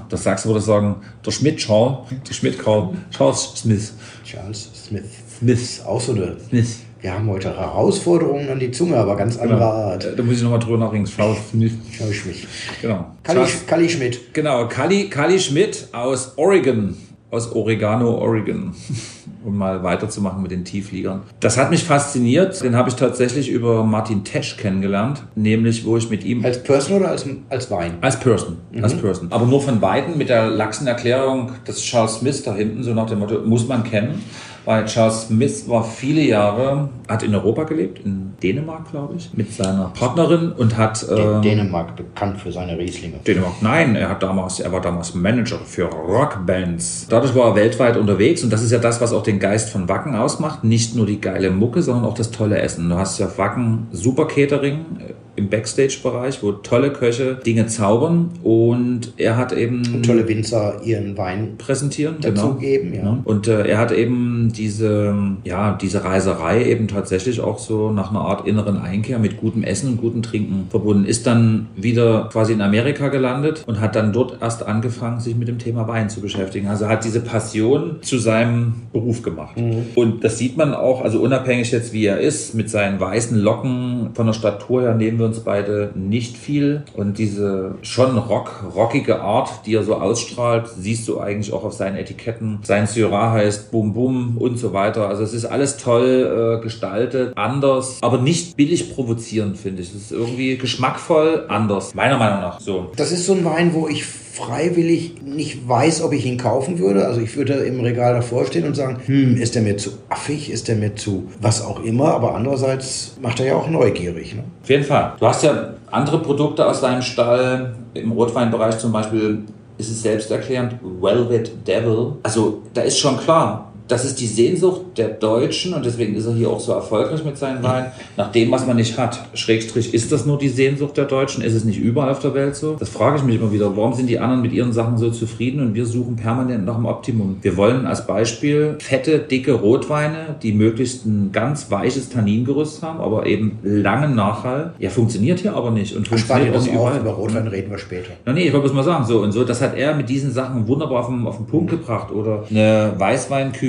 Das sagst du, würde sagen, der Schmidt Charles, der Schmidt Karl, Charles Smith. Charles Smith. Smith. Auch so eine. Smith. Wir haben heute Herausforderungen an die Zunge, aber ganz anderer genau. Art. Da muss ich nochmal drüber nachdenken. Charles Smith. Charles Schmidt. Genau. Kali, Kali Schmidt. Genau, Kali, Kali Schmidt aus Oregon aus Oregano, Oregon, [LAUGHS] um mal weiterzumachen mit den Tiefliegern. Das hat mich fasziniert. Den habe ich tatsächlich über Martin Tesch kennengelernt, nämlich wo ich mit ihm... Als Person oder als, als Wein? Als Person, mhm. als Person. Aber nur von Weitem mit der laxen Erklärung des Charles Smith da hinten, so nach dem Motto, muss man kennen weil Charles Smith war viele Jahre, hat in Europa gelebt, in Dänemark, glaube ich, mit seiner Partnerin und hat. Ähm, Dänemark bekannt für seine Rieslinge. Dänemark, nein, er hat damals, er war damals Manager für Rockbands. Dadurch war er weltweit unterwegs und das ist ja das, was auch den Geist von Wacken ausmacht. Nicht nur die geile Mucke, sondern auch das tolle Essen. Du hast ja Wacken super Catering im Backstage-Bereich, wo tolle Köche Dinge zaubern und er hat eben und tolle Winzer ihren Wein präsentieren, genau. geben, ja. Und äh, er hat eben diese ja diese Reiserei eben tatsächlich auch so nach einer Art inneren Einkehr mit gutem Essen und gutem Trinken verbunden. Ist dann wieder quasi in Amerika gelandet und hat dann dort erst angefangen, sich mit dem Thema Wein zu beschäftigen. Also hat diese Passion zu seinem Beruf gemacht. Mhm. Und das sieht man auch, also unabhängig jetzt wie er ist, mit seinen weißen Locken von der Statur her nehmen wir wir uns beide nicht viel. Und diese schon rock, rockige Art, die er so ausstrahlt, siehst du eigentlich auch auf seinen Etiketten. Sein Syrah heißt Bum Bum und so weiter. Also es ist alles toll äh, gestaltet, anders, aber nicht billig provozierend, finde ich. Es ist irgendwie geschmackvoll anders, meiner Meinung nach. So. Das ist so ein Wein, wo ich freiwillig nicht weiß, ob ich ihn kaufen würde. Also ich würde im Regal davor stehen und sagen, hm, ist der mir zu affig, ist der mir zu was auch immer, aber andererseits macht er ja auch neugierig. Ne? Auf jeden Fall. Du hast ja andere Produkte aus deinem Stall, im Rotweinbereich zum Beispiel ist es selbsterklärend, Velvet Devil. Also da ist schon klar, das ist die Sehnsucht der Deutschen und deswegen ist er hier auch so erfolgreich mit seinen Weinen, nach dem, was man nicht hat. Schrägstrich, ist das nur die Sehnsucht der Deutschen? Ist es nicht überall auf der Welt so? Das frage ich mich immer wieder. Warum sind die anderen mit ihren Sachen so zufrieden und wir suchen permanent nach dem Optimum? Wir wollen als Beispiel fette, dicke Rotweine, die möglichst ein ganz weiches Tanningerüst haben, aber eben langen Nachhall. Ja, funktioniert hier aber nicht und funktioniert auch nicht überall. Über Rotwein reden wir später. Na, nee, ich wollte es mal sagen, so und so. Das hat er mit diesen Sachen wunderbar auf den, auf den Punkt gebracht. Oder eine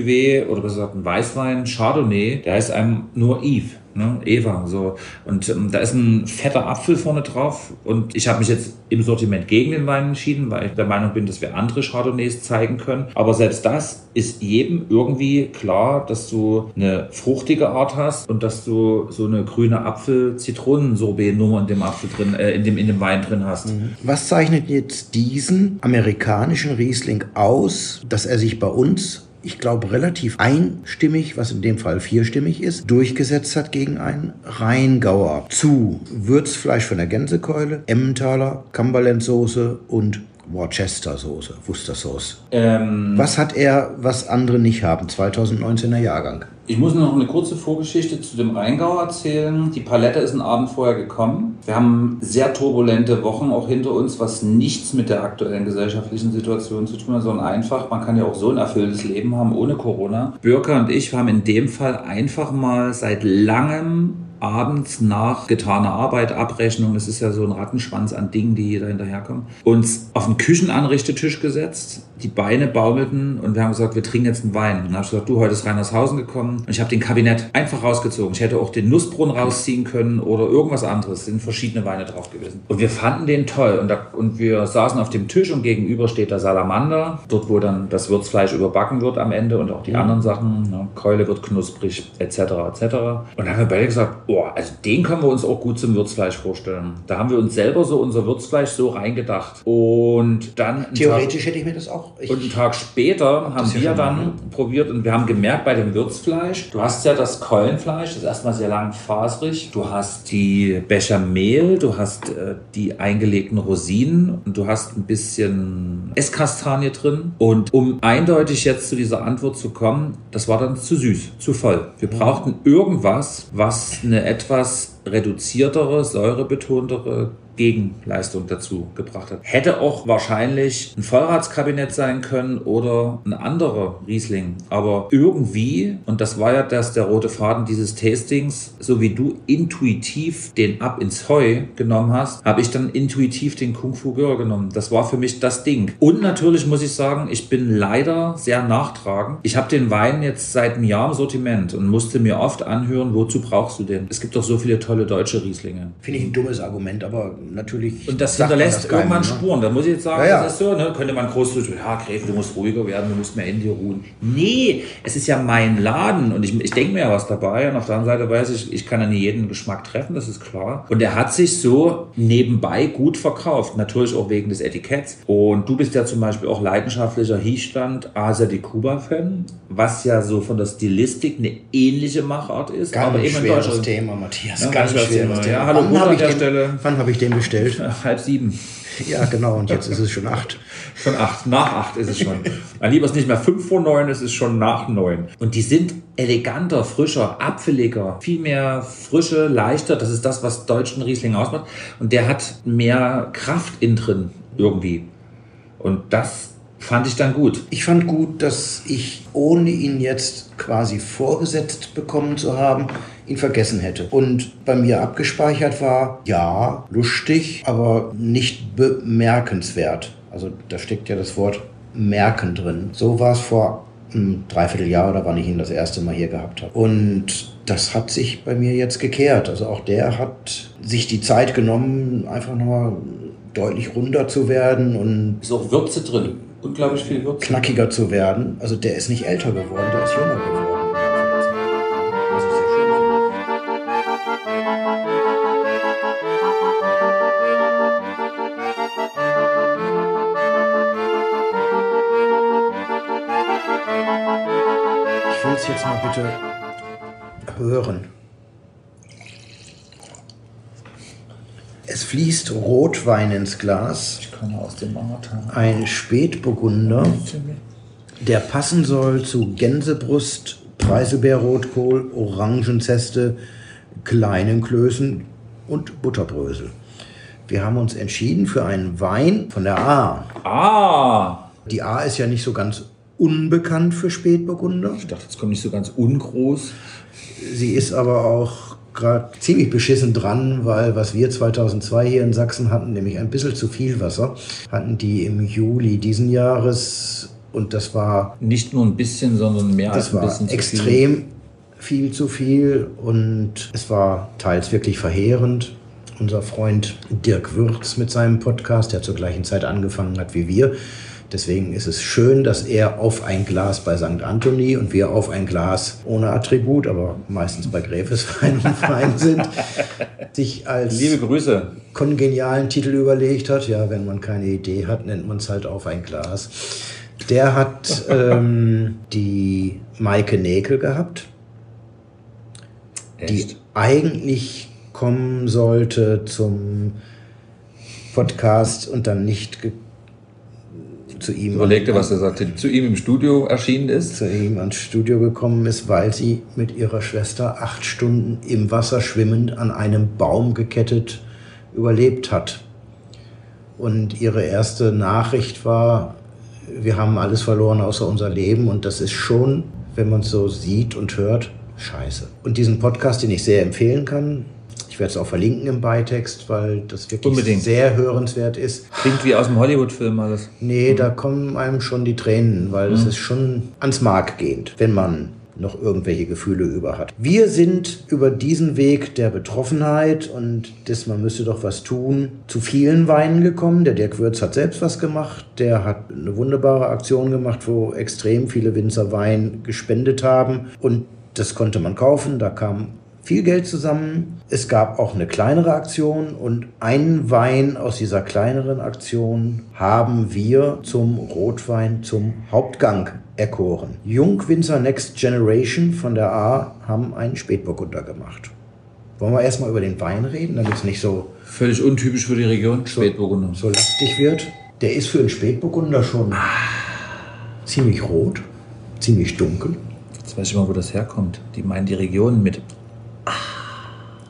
Weißwein-Cuvée oder besser gesagt ein Weißwein Chardonnay, der heißt einem nur Eve ne? Eva. So. Und ähm, da ist ein fetter Apfel vorne drauf. Und ich habe mich jetzt im Sortiment gegen den Wein entschieden, weil ich der Meinung bin, dass wir andere Chardonnays zeigen können. Aber selbst das ist jedem irgendwie klar, dass du eine fruchtige Art hast und dass du so eine grüne Apfel-Zitronen-Sorbet-Nummer in dem Apfel drin, äh, in dem in dem Wein drin hast. Mhm. Was zeichnet jetzt diesen amerikanischen Riesling aus, dass er sich bei uns ich glaube, relativ einstimmig, was in dem Fall vierstimmig ist, durchgesetzt hat gegen einen Rheingauer. Zu Würzfleisch von der Gänsekeule, Emmentaler, Cumberland-Soße und Worcester-Soße, Worcester-Sauce. Ähm, was hat er, was andere nicht haben? 2019er Jahrgang. Ich muss noch eine kurze Vorgeschichte zu dem Rheingau erzählen. Die Palette ist einen Abend vorher gekommen. Wir haben sehr turbulente Wochen auch hinter uns, was nichts mit der aktuellen gesellschaftlichen Situation zu tun hat, sondern einfach, man kann ja auch so ein erfülltes Leben haben ohne Corona. Bürger und ich haben in dem Fall einfach mal seit langem abends nach getaner Arbeit, Abrechnung, das ist ja so ein Rattenschwanz an Dingen, die hier hinterherkommen, uns auf den Küchenanrichtetisch gesetzt, die Beine baumelten und wir haben gesagt, wir trinken jetzt einen Wein. Und dann habe ich gesagt, du, heute ist Reinershausen gekommen und ich habe den Kabinett einfach rausgezogen. Ich hätte auch den Nussbrunnen rausziehen können oder irgendwas anderes. Es sind verschiedene Weine drauf gewesen. Und wir fanden den toll und, da, und wir saßen auf dem Tisch und gegenüber steht der Salamander, dort wo dann das Würzfleisch überbacken wird am Ende und auch die mhm. anderen Sachen. Ne? Keule wird knusprig etc. etc. Und dann haben wir beide gesagt, oh, also den können wir uns auch gut zum Würzfleisch vorstellen. Da haben wir uns selber so unser Würzfleisch so reingedacht. Und dann. Theoretisch Tag, hätte ich mir das auch. und einen Tag später haben wir dann machen. probiert und wir haben gemerkt bei dem Würzfleisch, du hast ja das Keulenfleisch, das ist erstmal sehr lang faserig. Du hast die Bechamel, du hast äh, die eingelegten Rosinen und du hast ein bisschen Esskastanie drin. Und um eindeutig jetzt zu dieser Antwort zu kommen, das war dann zu süß, zu voll. Wir brauchten irgendwas, was eine etwas reduziertere, säurebetontere Gegenleistung dazu gebracht hat. Hätte auch wahrscheinlich ein Vollratskabinett sein können oder ein anderer Riesling. Aber irgendwie, und das war ja das der rote Faden dieses Tastings, so wie du intuitiv den ab ins Heu genommen hast, habe ich dann intuitiv den Kung Fu Girl genommen. Das war für mich das Ding. Und natürlich muss ich sagen, ich bin leider sehr nachtragend. Ich habe den Wein jetzt seit einem Jahr im Sortiment und musste mir oft anhören, wozu brauchst du den? Es gibt doch so viele tolle deutsche Rieslinge. Finde ich ein dummes Argument, aber natürlich. Und das hinterlässt das irgendwann keinem, ne? Spuren. Da muss ich jetzt sagen, ja, ja. das ist so, ne? könnte man groß ja, Gräfe, du musst ruhiger werden, du musst mehr in dir ruhen. Nee, es ist ja mein Laden und ich, ich denke mir ja was dabei. Und auf der anderen Seite weiß ich, ich kann ja nie jeden Geschmack treffen, das ist klar. Und er hat sich so nebenbei gut verkauft. Natürlich auch wegen des Etiketts. Und du bist ja zum Beispiel auch leidenschaftlicher Hiechstand Asia de Cuba-Fan, was ja so von der Stilistik eine ähnliche Machart ist. Ganz aber eben schweres Thema, Matthias. Ja, ganz schweres Thema. Thema. Ja, hallo, wann habe ich, hab ich den bestellt? Halb sieben. Ja, genau. Und jetzt ist es schon acht. [LAUGHS] Schon acht. Nach acht ist es schon. Mein Lieber ist nicht mehr fünf vor neun, es ist schon nach neun. Und die sind eleganter, frischer, apfeliger, viel mehr Frische, leichter. Das ist das, was deutschen Riesling ausmacht. Und der hat mehr Kraft in drin irgendwie. Und das fand ich dann gut. Ich fand gut, dass ich, ohne ihn jetzt quasi vorgesetzt bekommen zu haben, ihn vergessen hätte. Und bei mir abgespeichert war, ja, lustig, aber nicht bemerkenswert. Also da steckt ja das Wort merken drin. So war es vor einem Dreivierteljahr oder wann ich ihn das erste Mal hier gehabt habe. Und das hat sich bei mir jetzt gekehrt. Also auch der hat sich die Zeit genommen, einfach nochmal deutlich runder zu werden und. Ist auch Würze drin unglaublich viel Würze. Knackiger zu werden. Also der ist nicht älter geworden, der ist jünger geworden. Jetzt mal bitte hören. Es fließt Rotwein ins Glas. Komme aus dem Martin. Ein Spätburgunder. der passen soll zu Gänsebrust, Preiselbeerrotkohl, Orangenzeste, kleinen Klößen und Butterbrösel. Wir haben uns entschieden für einen Wein von der A. Ah! Die A ist ja nicht so ganz unbekannt für Spätburgunder. Ich dachte, jetzt kommt nicht so ganz ungroß. Sie ist aber auch gerade ziemlich beschissen dran, weil was wir 2002 hier in Sachsen hatten, nämlich ein bisschen zu viel Wasser, hatten die im Juli diesen Jahres und das war Nicht nur ein bisschen, sondern mehr als ein bisschen zu viel. extrem viel zu viel und es war teils wirklich verheerend. Unser Freund Dirk Würz mit seinem Podcast, der zur gleichen Zeit angefangen hat wie wir. Deswegen ist es schön, dass er auf ein Glas bei St. Anthony und wir auf ein Glas ohne Attribut, aber meistens bei Gräfeswein [LAUGHS] und Wein sind, sich als Liebe Grüße. kongenialen Titel überlegt hat. Ja, wenn man keine Idee hat, nennt man es halt auf ein Glas. Der hat ähm, die Maike Näkel gehabt, die Echt? eigentlich kommen sollte zum Podcast und dann nicht ge zu ihm, Überlegte, was er sagte, zu ihm im Studio erschienen ist. zu ihm ans Studio gekommen ist, weil sie mit ihrer Schwester acht Stunden im Wasser schwimmend an einem Baum gekettet überlebt hat. Und ihre erste Nachricht war, wir haben alles verloren außer unser Leben und das ist schon, wenn man es so sieht und hört, scheiße. Und diesen Podcast, den ich sehr empfehlen kann, ich werde es auch verlinken im Beitext, weil das wirklich Unbedingt. sehr hörenswert ist. Klingt wie aus dem Hollywood-Film alles. Nee, da kommen einem schon die Tränen, weil das ist schon ans Mark gehend, wenn man noch irgendwelche Gefühle über hat. Wir sind über diesen Weg der Betroffenheit und des man müsste doch was tun, zu vielen Weinen gekommen. Der Dirk Würz hat selbst was gemacht. Der hat eine wunderbare Aktion gemacht, wo extrem viele Winzer Wein gespendet haben und das konnte man kaufen. Da kam viel Geld zusammen. Es gab auch eine kleinere Aktion und einen Wein aus dieser kleineren Aktion haben wir zum Rotwein zum Hauptgang erkoren. Jungwinzer Next Generation von der A haben einen Spätburgunder gemacht. Wollen wir erstmal über den Wein reden, damit es nicht so, Völlig untypisch für die Region. Spätburgunder. so lastig wird? Der ist für einen Spätburgunder schon ziemlich rot, ziemlich dunkel. Jetzt weiß ich mal, wo das herkommt. Die meinen die Region mit.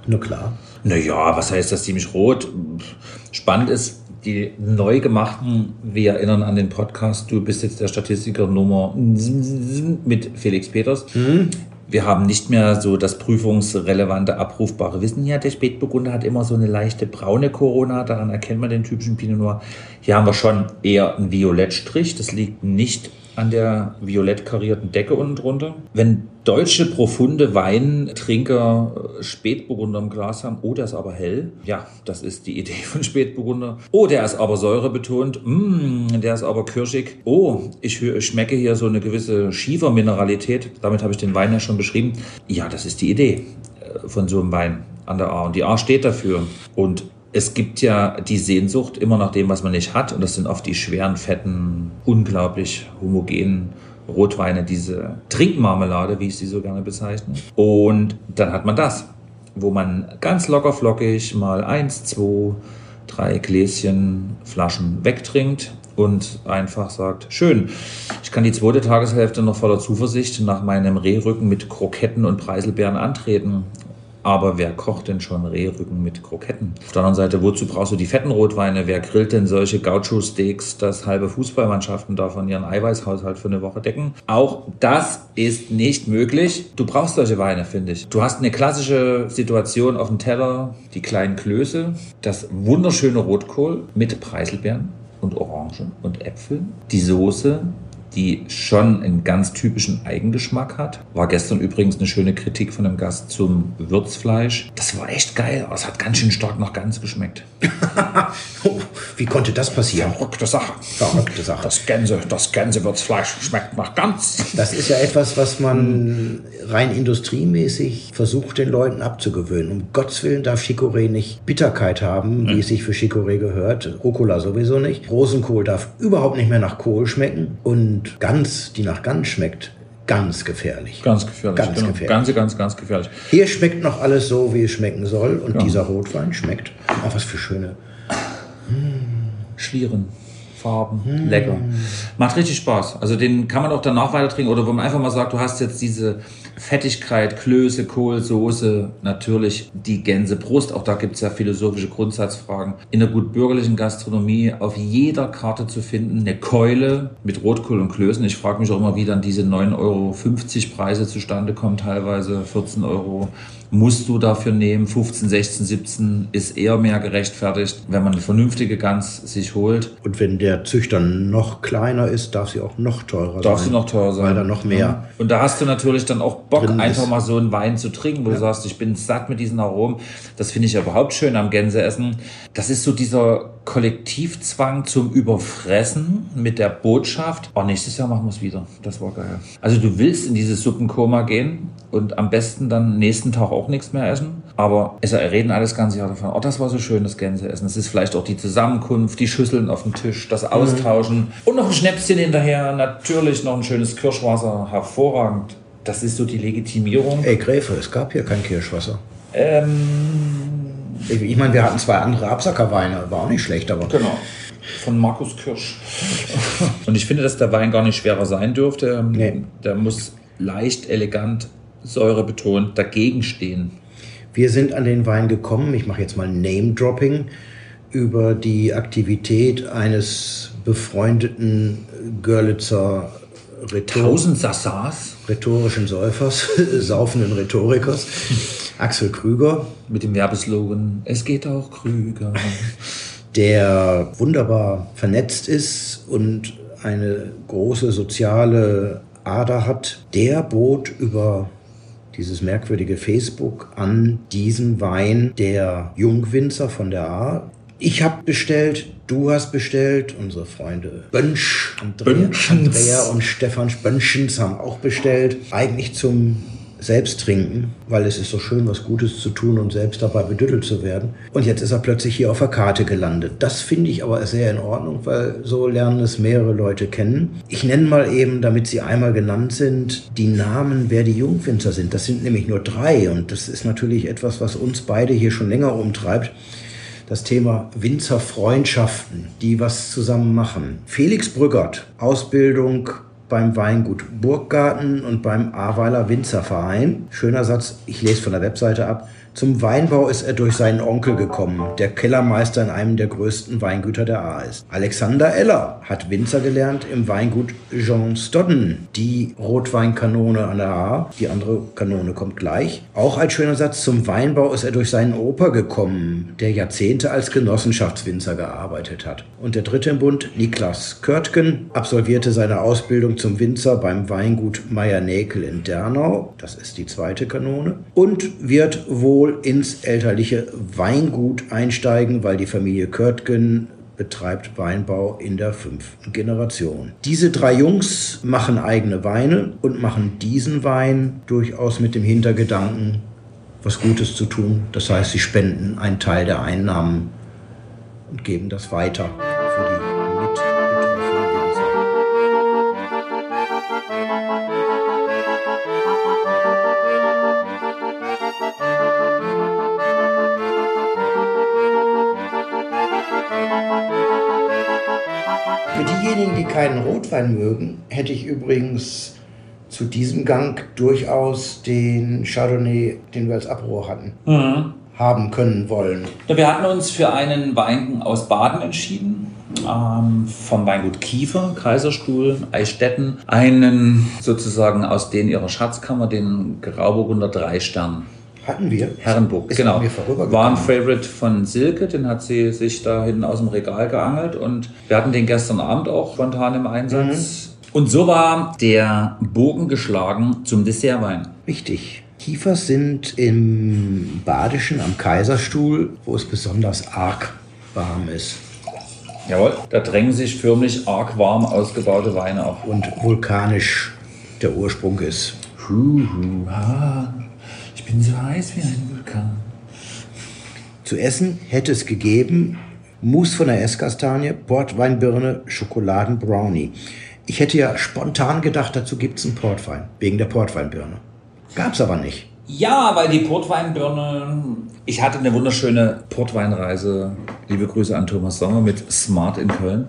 Nur klar. Naja, was heißt das ziemlich rot? Spannend ist, die neu gemachten, wir erinnern an den Podcast, du bist jetzt der Statistiker Nummer mit Felix Peters. Wir haben nicht mehr so das prüfungsrelevante, abrufbare Wissen. Ja, der Spätburgunder hat immer so eine leichte braune Corona, daran erkennt man den typischen Pinot Noir. Hier haben wir schon eher einen Violettstrich, das liegt nicht an der violett karierten Decke unten drunter. Wenn deutsche profunde Weintrinker äh, Spätburgunder im Glas haben, oh, der ist aber hell. Ja, das ist die Idee von Spätburgunder. Oh, der ist aber säurebetont. Mm, der ist aber kirschig. Oh, ich schmecke hier so eine gewisse Schiefermineralität. Damit habe ich den Wein ja schon beschrieben. Ja, das ist die Idee äh, von so einem Wein an der A. Und die A steht dafür. Und es gibt ja die Sehnsucht immer nach dem, was man nicht hat. Und das sind oft die schweren, fetten, unglaublich homogenen Rotweine, diese Trinkmarmelade, wie ich sie so gerne bezeichne. Und dann hat man das, wo man ganz locker flockig mal eins, zwei, drei Gläschen, Flaschen wegtrinkt und einfach sagt, schön, ich kann die zweite Tageshälfte noch voller Zuversicht nach meinem Rehrücken mit Kroketten und Preiselbeeren antreten. Aber wer kocht denn schon Rehrücken mit Kroketten? Auf der anderen Seite, wozu brauchst du die fetten Rotweine? Wer grillt denn solche Gaucho-Steaks, dass halbe Fußballmannschaften davon ihren Eiweißhaushalt für eine Woche decken? Auch das ist nicht möglich. Du brauchst solche Weine, finde ich. Du hast eine klassische Situation auf dem Teller, die kleinen Klöße, das wunderschöne Rotkohl mit Preiselbeeren und Orangen und Äpfeln, die Soße, die schon einen ganz typischen Eigengeschmack hat. War gestern übrigens eine schöne Kritik von einem Gast zum Würzfleisch. Das war echt geil, aber es hat ganz schön stark nach Gans geschmeckt. [LAUGHS] Oh, wie konnte das passieren? Verrückte Sache. Verrückte Sache. Das Gänse, das Gänsewürzfleisch schmeckt nach Gans. Das ist ja etwas, was man rein industriemäßig versucht, den Leuten abzugewöhnen. Um Gottes Willen darf Chicorée nicht Bitterkeit haben, wie es sich für Chicorée gehört. Rucola sowieso nicht. Rosenkohl darf überhaupt nicht mehr nach Kohl schmecken. Und Gans, die nach Gans schmeckt, ganz gefährlich. Ganz gefährlich. Ganz genau. gefährlich. Ganz, ganz, ganz gefährlich. Hier schmeckt noch alles so, wie es schmecken soll. Und dieser Rotwein schmeckt. Auch was für schöne. Schlieren. Farben. Hm. Lecker. Macht richtig Spaß. Also den kann man auch danach weiter trinken. Oder wo man einfach mal sagt, du hast jetzt diese Fettigkeit, Klöße, Kohl, Soße, natürlich die Gänsebrust. Auch da gibt es ja philosophische Grundsatzfragen. In der gut bürgerlichen Gastronomie auf jeder Karte zu finden, eine Keule mit Rotkohl und Klößen. Ich frage mich auch immer, wie dann diese 9,50 Euro Preise zustande kommen, teilweise 14 Euro musst du dafür nehmen. 15, 16, 17 ist eher mehr gerechtfertigt, wenn man eine vernünftige Gans sich holt. Und wenn der Züchter noch kleiner ist, darf sie auch noch teurer darf sein. Darf sie noch teurer sein. Weil da noch mehr. Und da hast du natürlich dann auch Bock, einfach ist. mal so einen Wein zu trinken, wo ja. du sagst, ich bin satt mit diesen Aromen. Das finde ich ja überhaupt schön am Gänseessen. Das ist so dieser Kollektivzwang zum Überfressen mit der Botschaft, oh, nächstes Jahr machen wir es wieder. Das war geil. Also du willst in dieses Suppenkoma gehen und am besten dann nächsten Tag auch nichts mehr essen. Aber es reden alles ganze Jahr davon, oh, das war so schön, das Gänseessen. Es ist vielleicht auch die Zusammenkunft, die Schüsseln auf dem Tisch, das Austauschen mhm. und noch ein Schnäpschen hinterher. Natürlich noch ein schönes Kirschwasser, hervorragend. Das ist so die Legitimierung. Ey, Gräfe, es gab hier kein Kirschwasser. Ähm, ich, ich meine, wir hatten zwei andere Absackerweine, war auch nicht schlecht, aber. Genau. Von Markus Kirsch. Und ich finde, dass der Wein gar nicht schwerer sein dürfte. Nee. Der muss leicht, elegant, säurebetont dagegen stehen. Wir sind an den Wein gekommen, ich mache jetzt mal Name-Dropping, über die Aktivität eines befreundeten Görlitzer Tausend Sassas. rhetorischen Säufers, [LAUGHS] saufenden Rhetorikers, Axel Krüger. Mit dem Werbeslogan, es geht auch Krüger. Der wunderbar vernetzt ist und eine große soziale Ader hat. Der bot über dieses merkwürdige Facebook an diesen Wein der Jungwinzer von der A. Ich habe bestellt, du hast bestellt, unsere Freunde Bönsch, Andrea, Andrea und Stefan Bönschens haben auch bestellt. Eigentlich zum selbst trinken, weil es ist so schön, was Gutes zu tun und selbst dabei bedüttelt zu werden. Und jetzt ist er plötzlich hier auf der Karte gelandet. Das finde ich aber sehr in Ordnung, weil so lernen es mehrere Leute kennen. Ich nenne mal eben, damit sie einmal genannt sind, die Namen, wer die Jungwinzer sind. Das sind nämlich nur drei und das ist natürlich etwas, was uns beide hier schon länger umtreibt das Thema Winzerfreundschaften, die was zusammen machen. Felix Brüggert, Ausbildung beim Weingut Burggarten und beim Aweiler Winzerverein. Schöner Satz, ich lese von der Webseite ab. Zum Weinbau ist er durch seinen Onkel gekommen, der Kellermeister in einem der größten Weingüter der A ist. Alexander Eller hat Winzer gelernt im Weingut Jean Stodden, die Rotweinkanone an der A. Die andere Kanone kommt gleich. Auch als schöner Satz, zum Weinbau ist er durch seinen Opa gekommen, der Jahrzehnte als Genossenschaftswinzer gearbeitet hat. Und der dritte im Bund, Niklas Körtgen, absolvierte seine Ausbildung zum Winzer beim Weingut Meier-Näkel in Dernau. Das ist die zweite Kanone. Und wird wohl wohl ins elterliche Weingut einsteigen, weil die Familie Körtgen betreibt Weinbau in der fünften Generation. Diese drei Jungs machen eigene Weine und machen diesen Wein durchaus mit dem Hintergedanken, was Gutes zu tun. Das heißt, sie spenden einen Teil der Einnahmen und geben das weiter. Rotwein mögen, hätte ich übrigens zu diesem Gang durchaus den Chardonnay, den wir als Abrohr hatten, mhm. haben können wollen. Wir hatten uns für einen Wein aus Baden entschieden. Ähm, vom Weingut Kiefer, Kaiserstuhl, Eichstätten, einen sozusagen aus denen ihrer Schatzkammer, den Grauburgunder drei Stern. Hatten wir? Herrenburg, ist genau. War ein Favorite von Silke, den hat sie sich da hinten aus dem Regal geangelt und wir hatten den gestern Abend auch spontan im Einsatz. Mhm. Und so war der Bogen geschlagen zum Dessertwein. Richtig. Kiefers sind im Badischen am Kaiserstuhl, wo es besonders arg warm ist. Jawohl, da drängen sich förmlich arg warm ausgebaute Weine auf. Und vulkanisch der Ursprung ist. Hu, hu, ha bin so heiß wie ein Vulkan. Zu essen hätte es gegeben Mousse von der Esskastanie, Portweinbirne, Schokoladenbrownie. Ich hätte ja spontan gedacht, dazu gibt es einen Portwein, wegen der Portweinbirne. Gab's aber nicht. Ja, weil die Portweinbirne. Ich hatte eine wunderschöne Portweinreise. Liebe Grüße an Thomas Sommer mit Smart in Köln.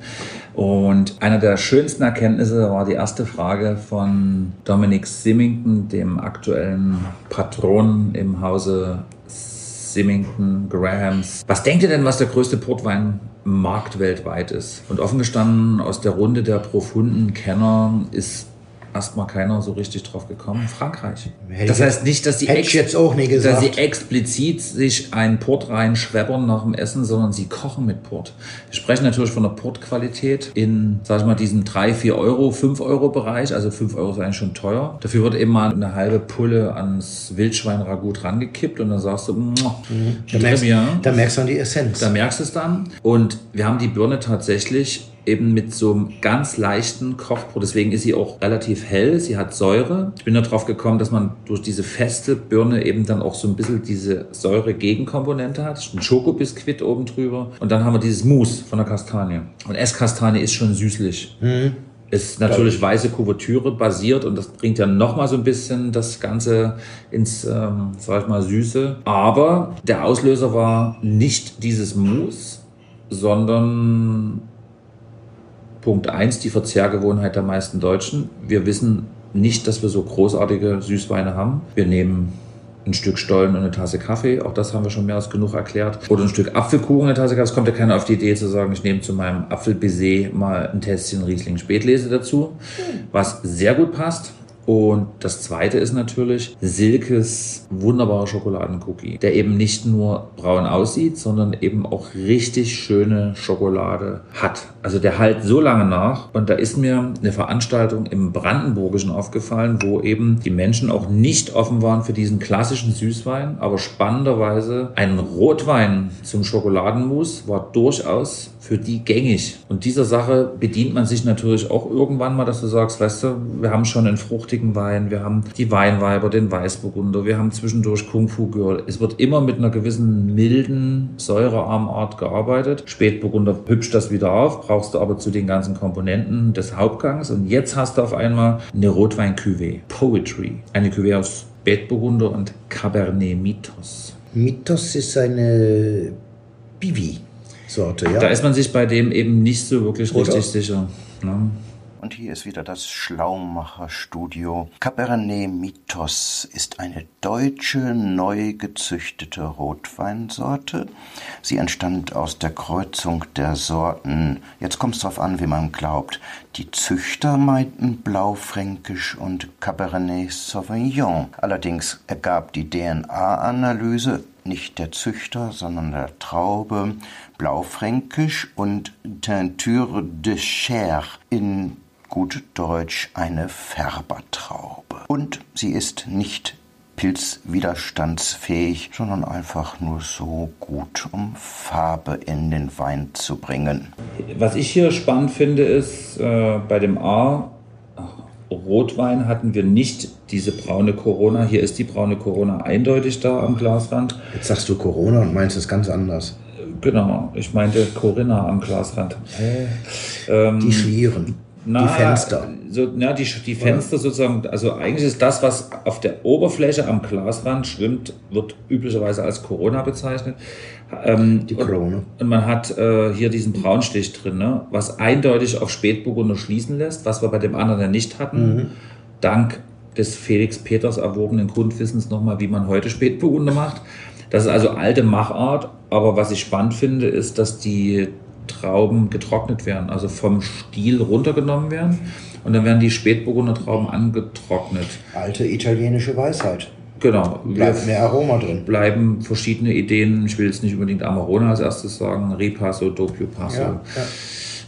Und eine der schönsten Erkenntnisse war die erste Frage von Dominic Simmington, dem aktuellen Patron im Hause Symington, Grahams. Was denkt ihr denn, was der größte Portweinmarkt weltweit ist? Und offen gestanden, aus der Runde der profunden Kenner ist erstmal keiner so richtig drauf gekommen. Frankreich. Hätte das heißt nicht, dass sie, hätte ich jetzt auch nie dass gesagt. sie explizit sich einen Port reinschwebbern nach dem Essen, sondern sie kochen mit Port. Wir sprechen natürlich von der Portqualität in, sag ich mal, diesem 3, 4 Euro, 5 Euro Bereich. Also 5 Euro ist eigentlich schon teuer. Dafür wird eben mal eine halbe Pulle ans Wildschweinragout rangekippt und dann sagst du, "Muah, Da merkst, da merkst du an die Essenz. Da merkst du es dann. Und wir haben die Birne tatsächlich eben mit so einem ganz leichten Kochbrot. Deswegen ist sie auch relativ hell. Sie hat Säure. Ich bin darauf gekommen, dass man durch diese feste Birne eben dann auch so ein bisschen diese Säure-Gegenkomponente hat. Ein Schokobiskuit oben drüber. Und dann haben wir dieses Mousse von der Kastanie. Und Esskastanie ist schon süßlich. Ist natürlich weiße Kuvertüre basiert und das bringt ja nochmal so ein bisschen das Ganze ins, ähm, sag ich mal, Süße. Aber der Auslöser war nicht dieses Mousse, sondern Punkt eins die Verzehrgewohnheit der meisten Deutschen. Wir wissen nicht, dass wir so großartige Süßweine haben. Wir nehmen ein Stück Stollen und eine Tasse Kaffee, auch das haben wir schon mehr als genug erklärt. Oder ein Stück Apfelkuchen, eine Tasse Kaffee. Es kommt ja keiner auf die Idee zu sagen, ich nehme zu meinem Apfelbaiser mal ein Tässchen Riesling Spätlese dazu, was sehr gut passt. Und das zweite ist natürlich Silkes wunderbarer Schokoladencookie, der eben nicht nur braun aussieht, sondern eben auch richtig schöne Schokolade hat. Also der halt so lange nach. Und da ist mir eine Veranstaltung im Brandenburgischen aufgefallen, wo eben die Menschen auch nicht offen waren für diesen klassischen Süßwein, aber spannenderweise ein Rotwein zum Schokoladenmus war durchaus für die gängig. Und dieser Sache bedient man sich natürlich auch irgendwann mal, dass du sagst, weißt du, wir haben schon einen fruchtigen Wein, wir haben die Weinweiber, den Weißburgunder, wir haben zwischendurch Kung Fu Girl. Es wird immer mit einer gewissen milden, säurearmen Art gearbeitet. Spätburgunder hübscht das wieder auf, brauchst du aber zu den ganzen Komponenten des Hauptgangs. Und jetzt hast du auf einmal eine Rotwein-Cuvée, Poetry. Eine Cuvée aus Spätburgunder und Cabernet Mythos. Mythos ist eine Bivi-Sorte, ja? Da ist man sich bei dem eben nicht so wirklich Oder? richtig sicher. Ne? Und hier ist wieder das Schlaumacher-Studio. Cabernet Mythos ist eine deutsche, neu gezüchtete Rotweinsorte. Sie entstand aus der Kreuzung der Sorten. Jetzt kommt es drauf an, wie man glaubt. Die Züchter meinten Blaufränkisch und Cabernet Sauvignon. Allerdings ergab die DNA-Analyse nicht der Züchter, sondern der Traube Blaufränkisch und Teinture de Chair in gut Deutsch eine Färbertraube. Und sie ist nicht pilzwiderstandsfähig, sondern einfach nur so gut, um Farbe in den Wein zu bringen. Was ich hier spannend finde, ist, äh, bei dem A, Rotwein hatten wir nicht diese braune Corona. Hier ist die braune Corona eindeutig da am Glasrand. Jetzt sagst du Corona und meinst es ganz anders. Genau, ich meinte Corinna am Glasrand. Ähm, Die Schlieren, Na, die Fenster. So, ja, die, die Fenster sozusagen, also eigentlich ist das, was auf der Oberfläche am Glasrand schwimmt, wird üblicherweise als Corona bezeichnet. Ähm, Die und- Krone. Und man hat äh, hier diesen Braunstich drin, ne? was eindeutig auf Spätburgunder schließen lässt, was wir bei dem anderen ja nicht hatten. Dank des Felix Peters erworbenen Grundwissens nochmal, wie man heute Spätburgunder macht. Das ist also alte Machart, aber was ich spannend finde, ist, dass die Trauben getrocknet werden, also vom Stiel runtergenommen werden und dann werden die Spätburgunder Trauben angetrocknet. Alte italienische Weisheit. Genau. Bleibt mehr Aroma drin. bleiben verschiedene Ideen. Ich will jetzt nicht unbedingt Amarone als erstes sagen, Ripasso, Doppio Passo, Ja, ja.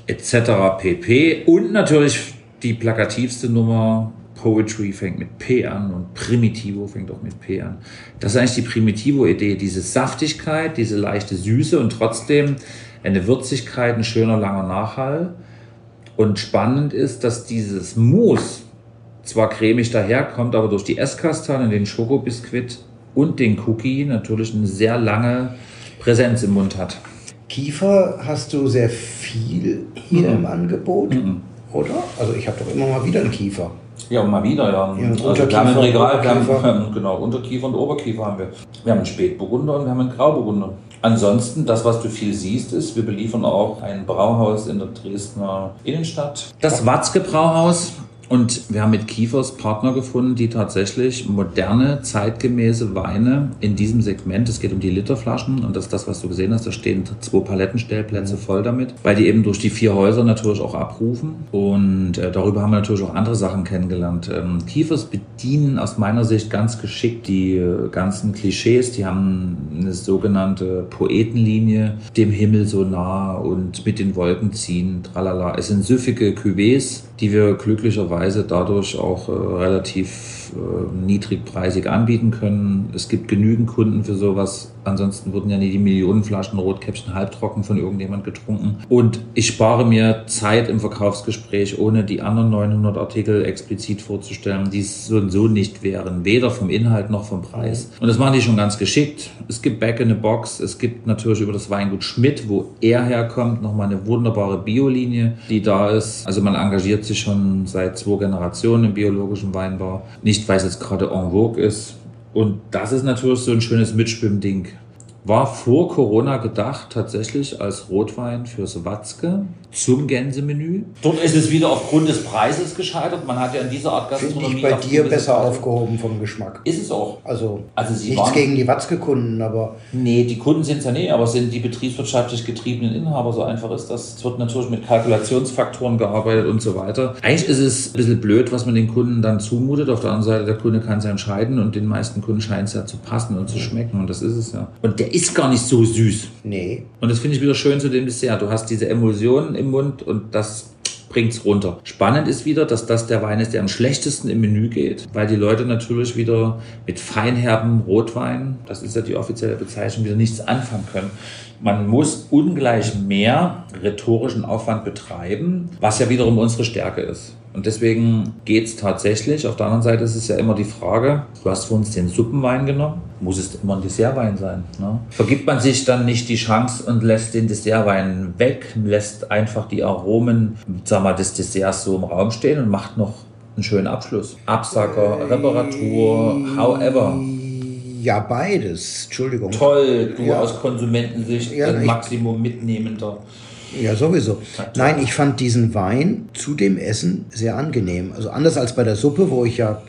etc. pp. Und natürlich die plakativste Nummer, Poetry fängt mit P an und Primitivo fängt auch mit P an. Das ist eigentlich die Primitivo-Idee, diese Saftigkeit, diese leichte Süße und trotzdem eine Würzigkeit, ein schöner langer Nachhall. Und spannend ist, dass dieses Mousse zwar cremig daherkommt, aber durch die Esskastanien, den Schokobiskuit und den Cookie natürlich eine sehr lange Präsenz im Mund hat. Kiefer hast du sehr viel hier im Angebot, oder? Also ich habe doch immer mal wieder einen Kiefer. Ja, mal wieder, ja. Ja, also Unterkiefer wir haben im Regal, wir haben, [LAUGHS] genau, Unterkiefer und Oberkiefer haben wir. Wir haben einen Spätburgunder und wir haben einen Grauburgunder. Ansonsten, das, was du viel siehst, ist, wir beliefern auch ein Brauhaus in der Dresdner Innenstadt. Das Watzke Brauhaus. Und wir haben mit Kiefers Partner gefunden, die tatsächlich moderne, zeitgemäße Weine in diesem Segment, es geht um die Literflaschen und das ist das, was du gesehen hast, da stehen zwei Palettenstellplätze voll damit, weil die eben durch die vier Häuser natürlich auch abrufen. Und äh, darüber haben wir natürlich auch andere Sachen kennengelernt. Ähm, Kiefers bedienen aus meiner Sicht ganz geschickt die äh, ganzen Klischees, die haben eine sogenannte Poetenlinie, dem Himmel so nah und mit den Wolken ziehen, tralala. Es sind süffige Cuvées, die wir glücklicherweise dadurch auch äh, relativ äh, niedrigpreisig anbieten können. Es gibt genügend Kunden für sowas. Ansonsten wurden ja nie die Millionen Flaschen Rotkäppchen halbtrocken von irgendjemand getrunken. Und ich spare mir Zeit im Verkaufsgespräch, ohne die anderen 900 Artikel explizit vorzustellen, die es so und so nicht wären. Weder vom Inhalt noch vom Preis. Und das machen die schon ganz geschickt. Es gibt Back in a Box. Es gibt natürlich über das Weingut Schmidt, wo er herkommt, nochmal eine wunderbare Biolinie, die da ist. Also man engagiert sich schon seit zwei Generationen im biologischen Weinbau. Nicht, weil es jetzt gerade en vogue ist. Und das ist natürlich so ein schönes Mitschwimmding. War vor Corona gedacht tatsächlich als Rotwein fürs Watzke zum Gänsemenü. Dort ist es wieder aufgrund des Preises gescheitert. Man hat ja in dieser Art Finde Gastronomie ich bei dir besser Preise- aufgehoben vom Geschmack. Ist es auch. Also, Also sie nichts waren- gegen die Watzke-Kunden, aber Nee, die Kunden sind es ja nicht, aber es sind die betriebswirtschaftlich getriebenen Inhaber. So einfach ist das. Es wird natürlich mit Kalkulationsfaktoren gearbeitet und so weiter. Eigentlich ist es ein bisschen blöd, was man den Kunden dann zumutet. Auf der anderen Seite, der Kunde kann es ja entscheiden und den meisten Kunden scheint es ja zu passen und zu schmecken und das ist es ja. Und der ist gar nicht so süß. nee. Und das finde ich wieder schön zu dem Dessert. Du hast diese Emulsionen im Mund und das bringt's runter. Spannend ist wieder, dass das der Wein ist, der am schlechtesten im Menü geht, weil die Leute natürlich wieder mit feinherben Rotwein, das ist ja die offizielle Bezeichnung, wieder nichts anfangen können. Man muss ungleich mehr rhetorischen Aufwand betreiben, was ja wiederum unsere Stärke ist. Und deswegen geht's tatsächlich. Auf der anderen Seite ist es ja immer die Frage, du hast für uns den Suppenwein genommen, muss es immer ein Dessertwein sein? Ne? Vergibt man sich dann nicht die Chance und lässt den Dessertwein weg, lässt einfach die Aromen sag mal, des Desserts so im Raum stehen und macht noch einen schönen Abschluss. Absacker, Reparatur, however. Ja, beides. Entschuldigung. Toll, du Ja. aus Konsumentensicht Ja, Maximum mitnehmender. Ja, sowieso. Nein, ich fand diesen Wein zu dem Essen sehr angenehm. Also anders als bei der Suppe, wo ich ja,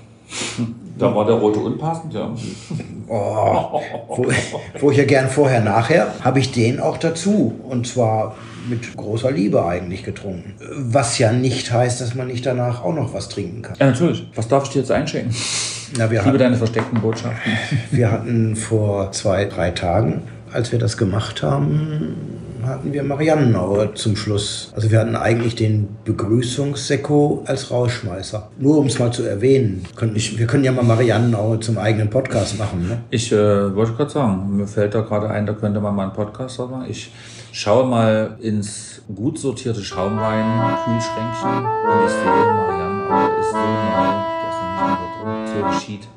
Da war der rote unpassend, ja. [LAUGHS] oh, wo, wo ich ja gern vorher, nachher, habe ich den auch dazu. Und zwar mit großer Liebe eigentlich getrunken. Was ja nicht heißt, dass man nicht danach auch noch was trinken kann. Ja, natürlich. Was darf ich dir jetzt einschenken? Na, wir Ich liebe hatten, deine versteckten Botschaften. [LAUGHS] wir hatten vor zwei, drei Tagen, als wir das gemacht haben, hatten wir Mariannenauer zum Schluss. Also wir hatten eigentlich den Begrüßungssekko als Rausschmeißer. Nur um es mal zu erwähnen, können ich, wir können ja mal Mariannenauer zum eigenen Podcast machen. Ne? Ich äh, wollte gerade sagen, mir fällt da gerade ein, da könnte man mal einen Podcast machen. Ich schaue mal ins gut sortierte Schaumwein-Kühlschränkchen und ich sehe, Mariannenauer ist so nah, dass noch nicht mehr drin. Tilgeschied.